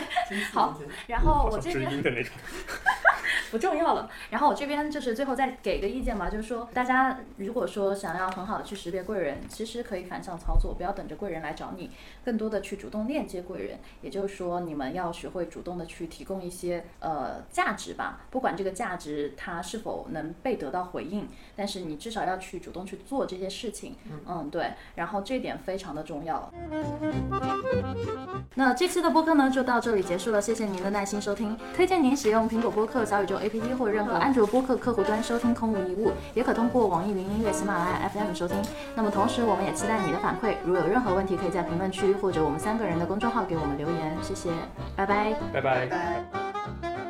好，然后我这边。音的那种。不重要了。然后我这边就是最后再给个意见吧，就是说大家如果说想要很好的去识别贵人，其实可以反向操作，不要等着贵人来找你，更多的去主动链接贵人。也就是说，你们要学会主动的去提供一些呃价值吧，不管这个价值它是否能被得到回应，但是你至少要去主动去做这些事情。嗯，对。然后这点非常的重要。那这期的播客呢就到这里结束了，谢谢您的耐心收听。推荐您使用苹果播客、小宇宙 APP 或任何安卓播客客户端收听《空无一物》，也可通过网易云音乐、喜马拉雅 FM 收听。那么同时，我们也期待你的反馈，如有任何问题，可以在评论区或者我们三个人的公众号给我们留言。谢谢，拜拜。拜拜。拜拜。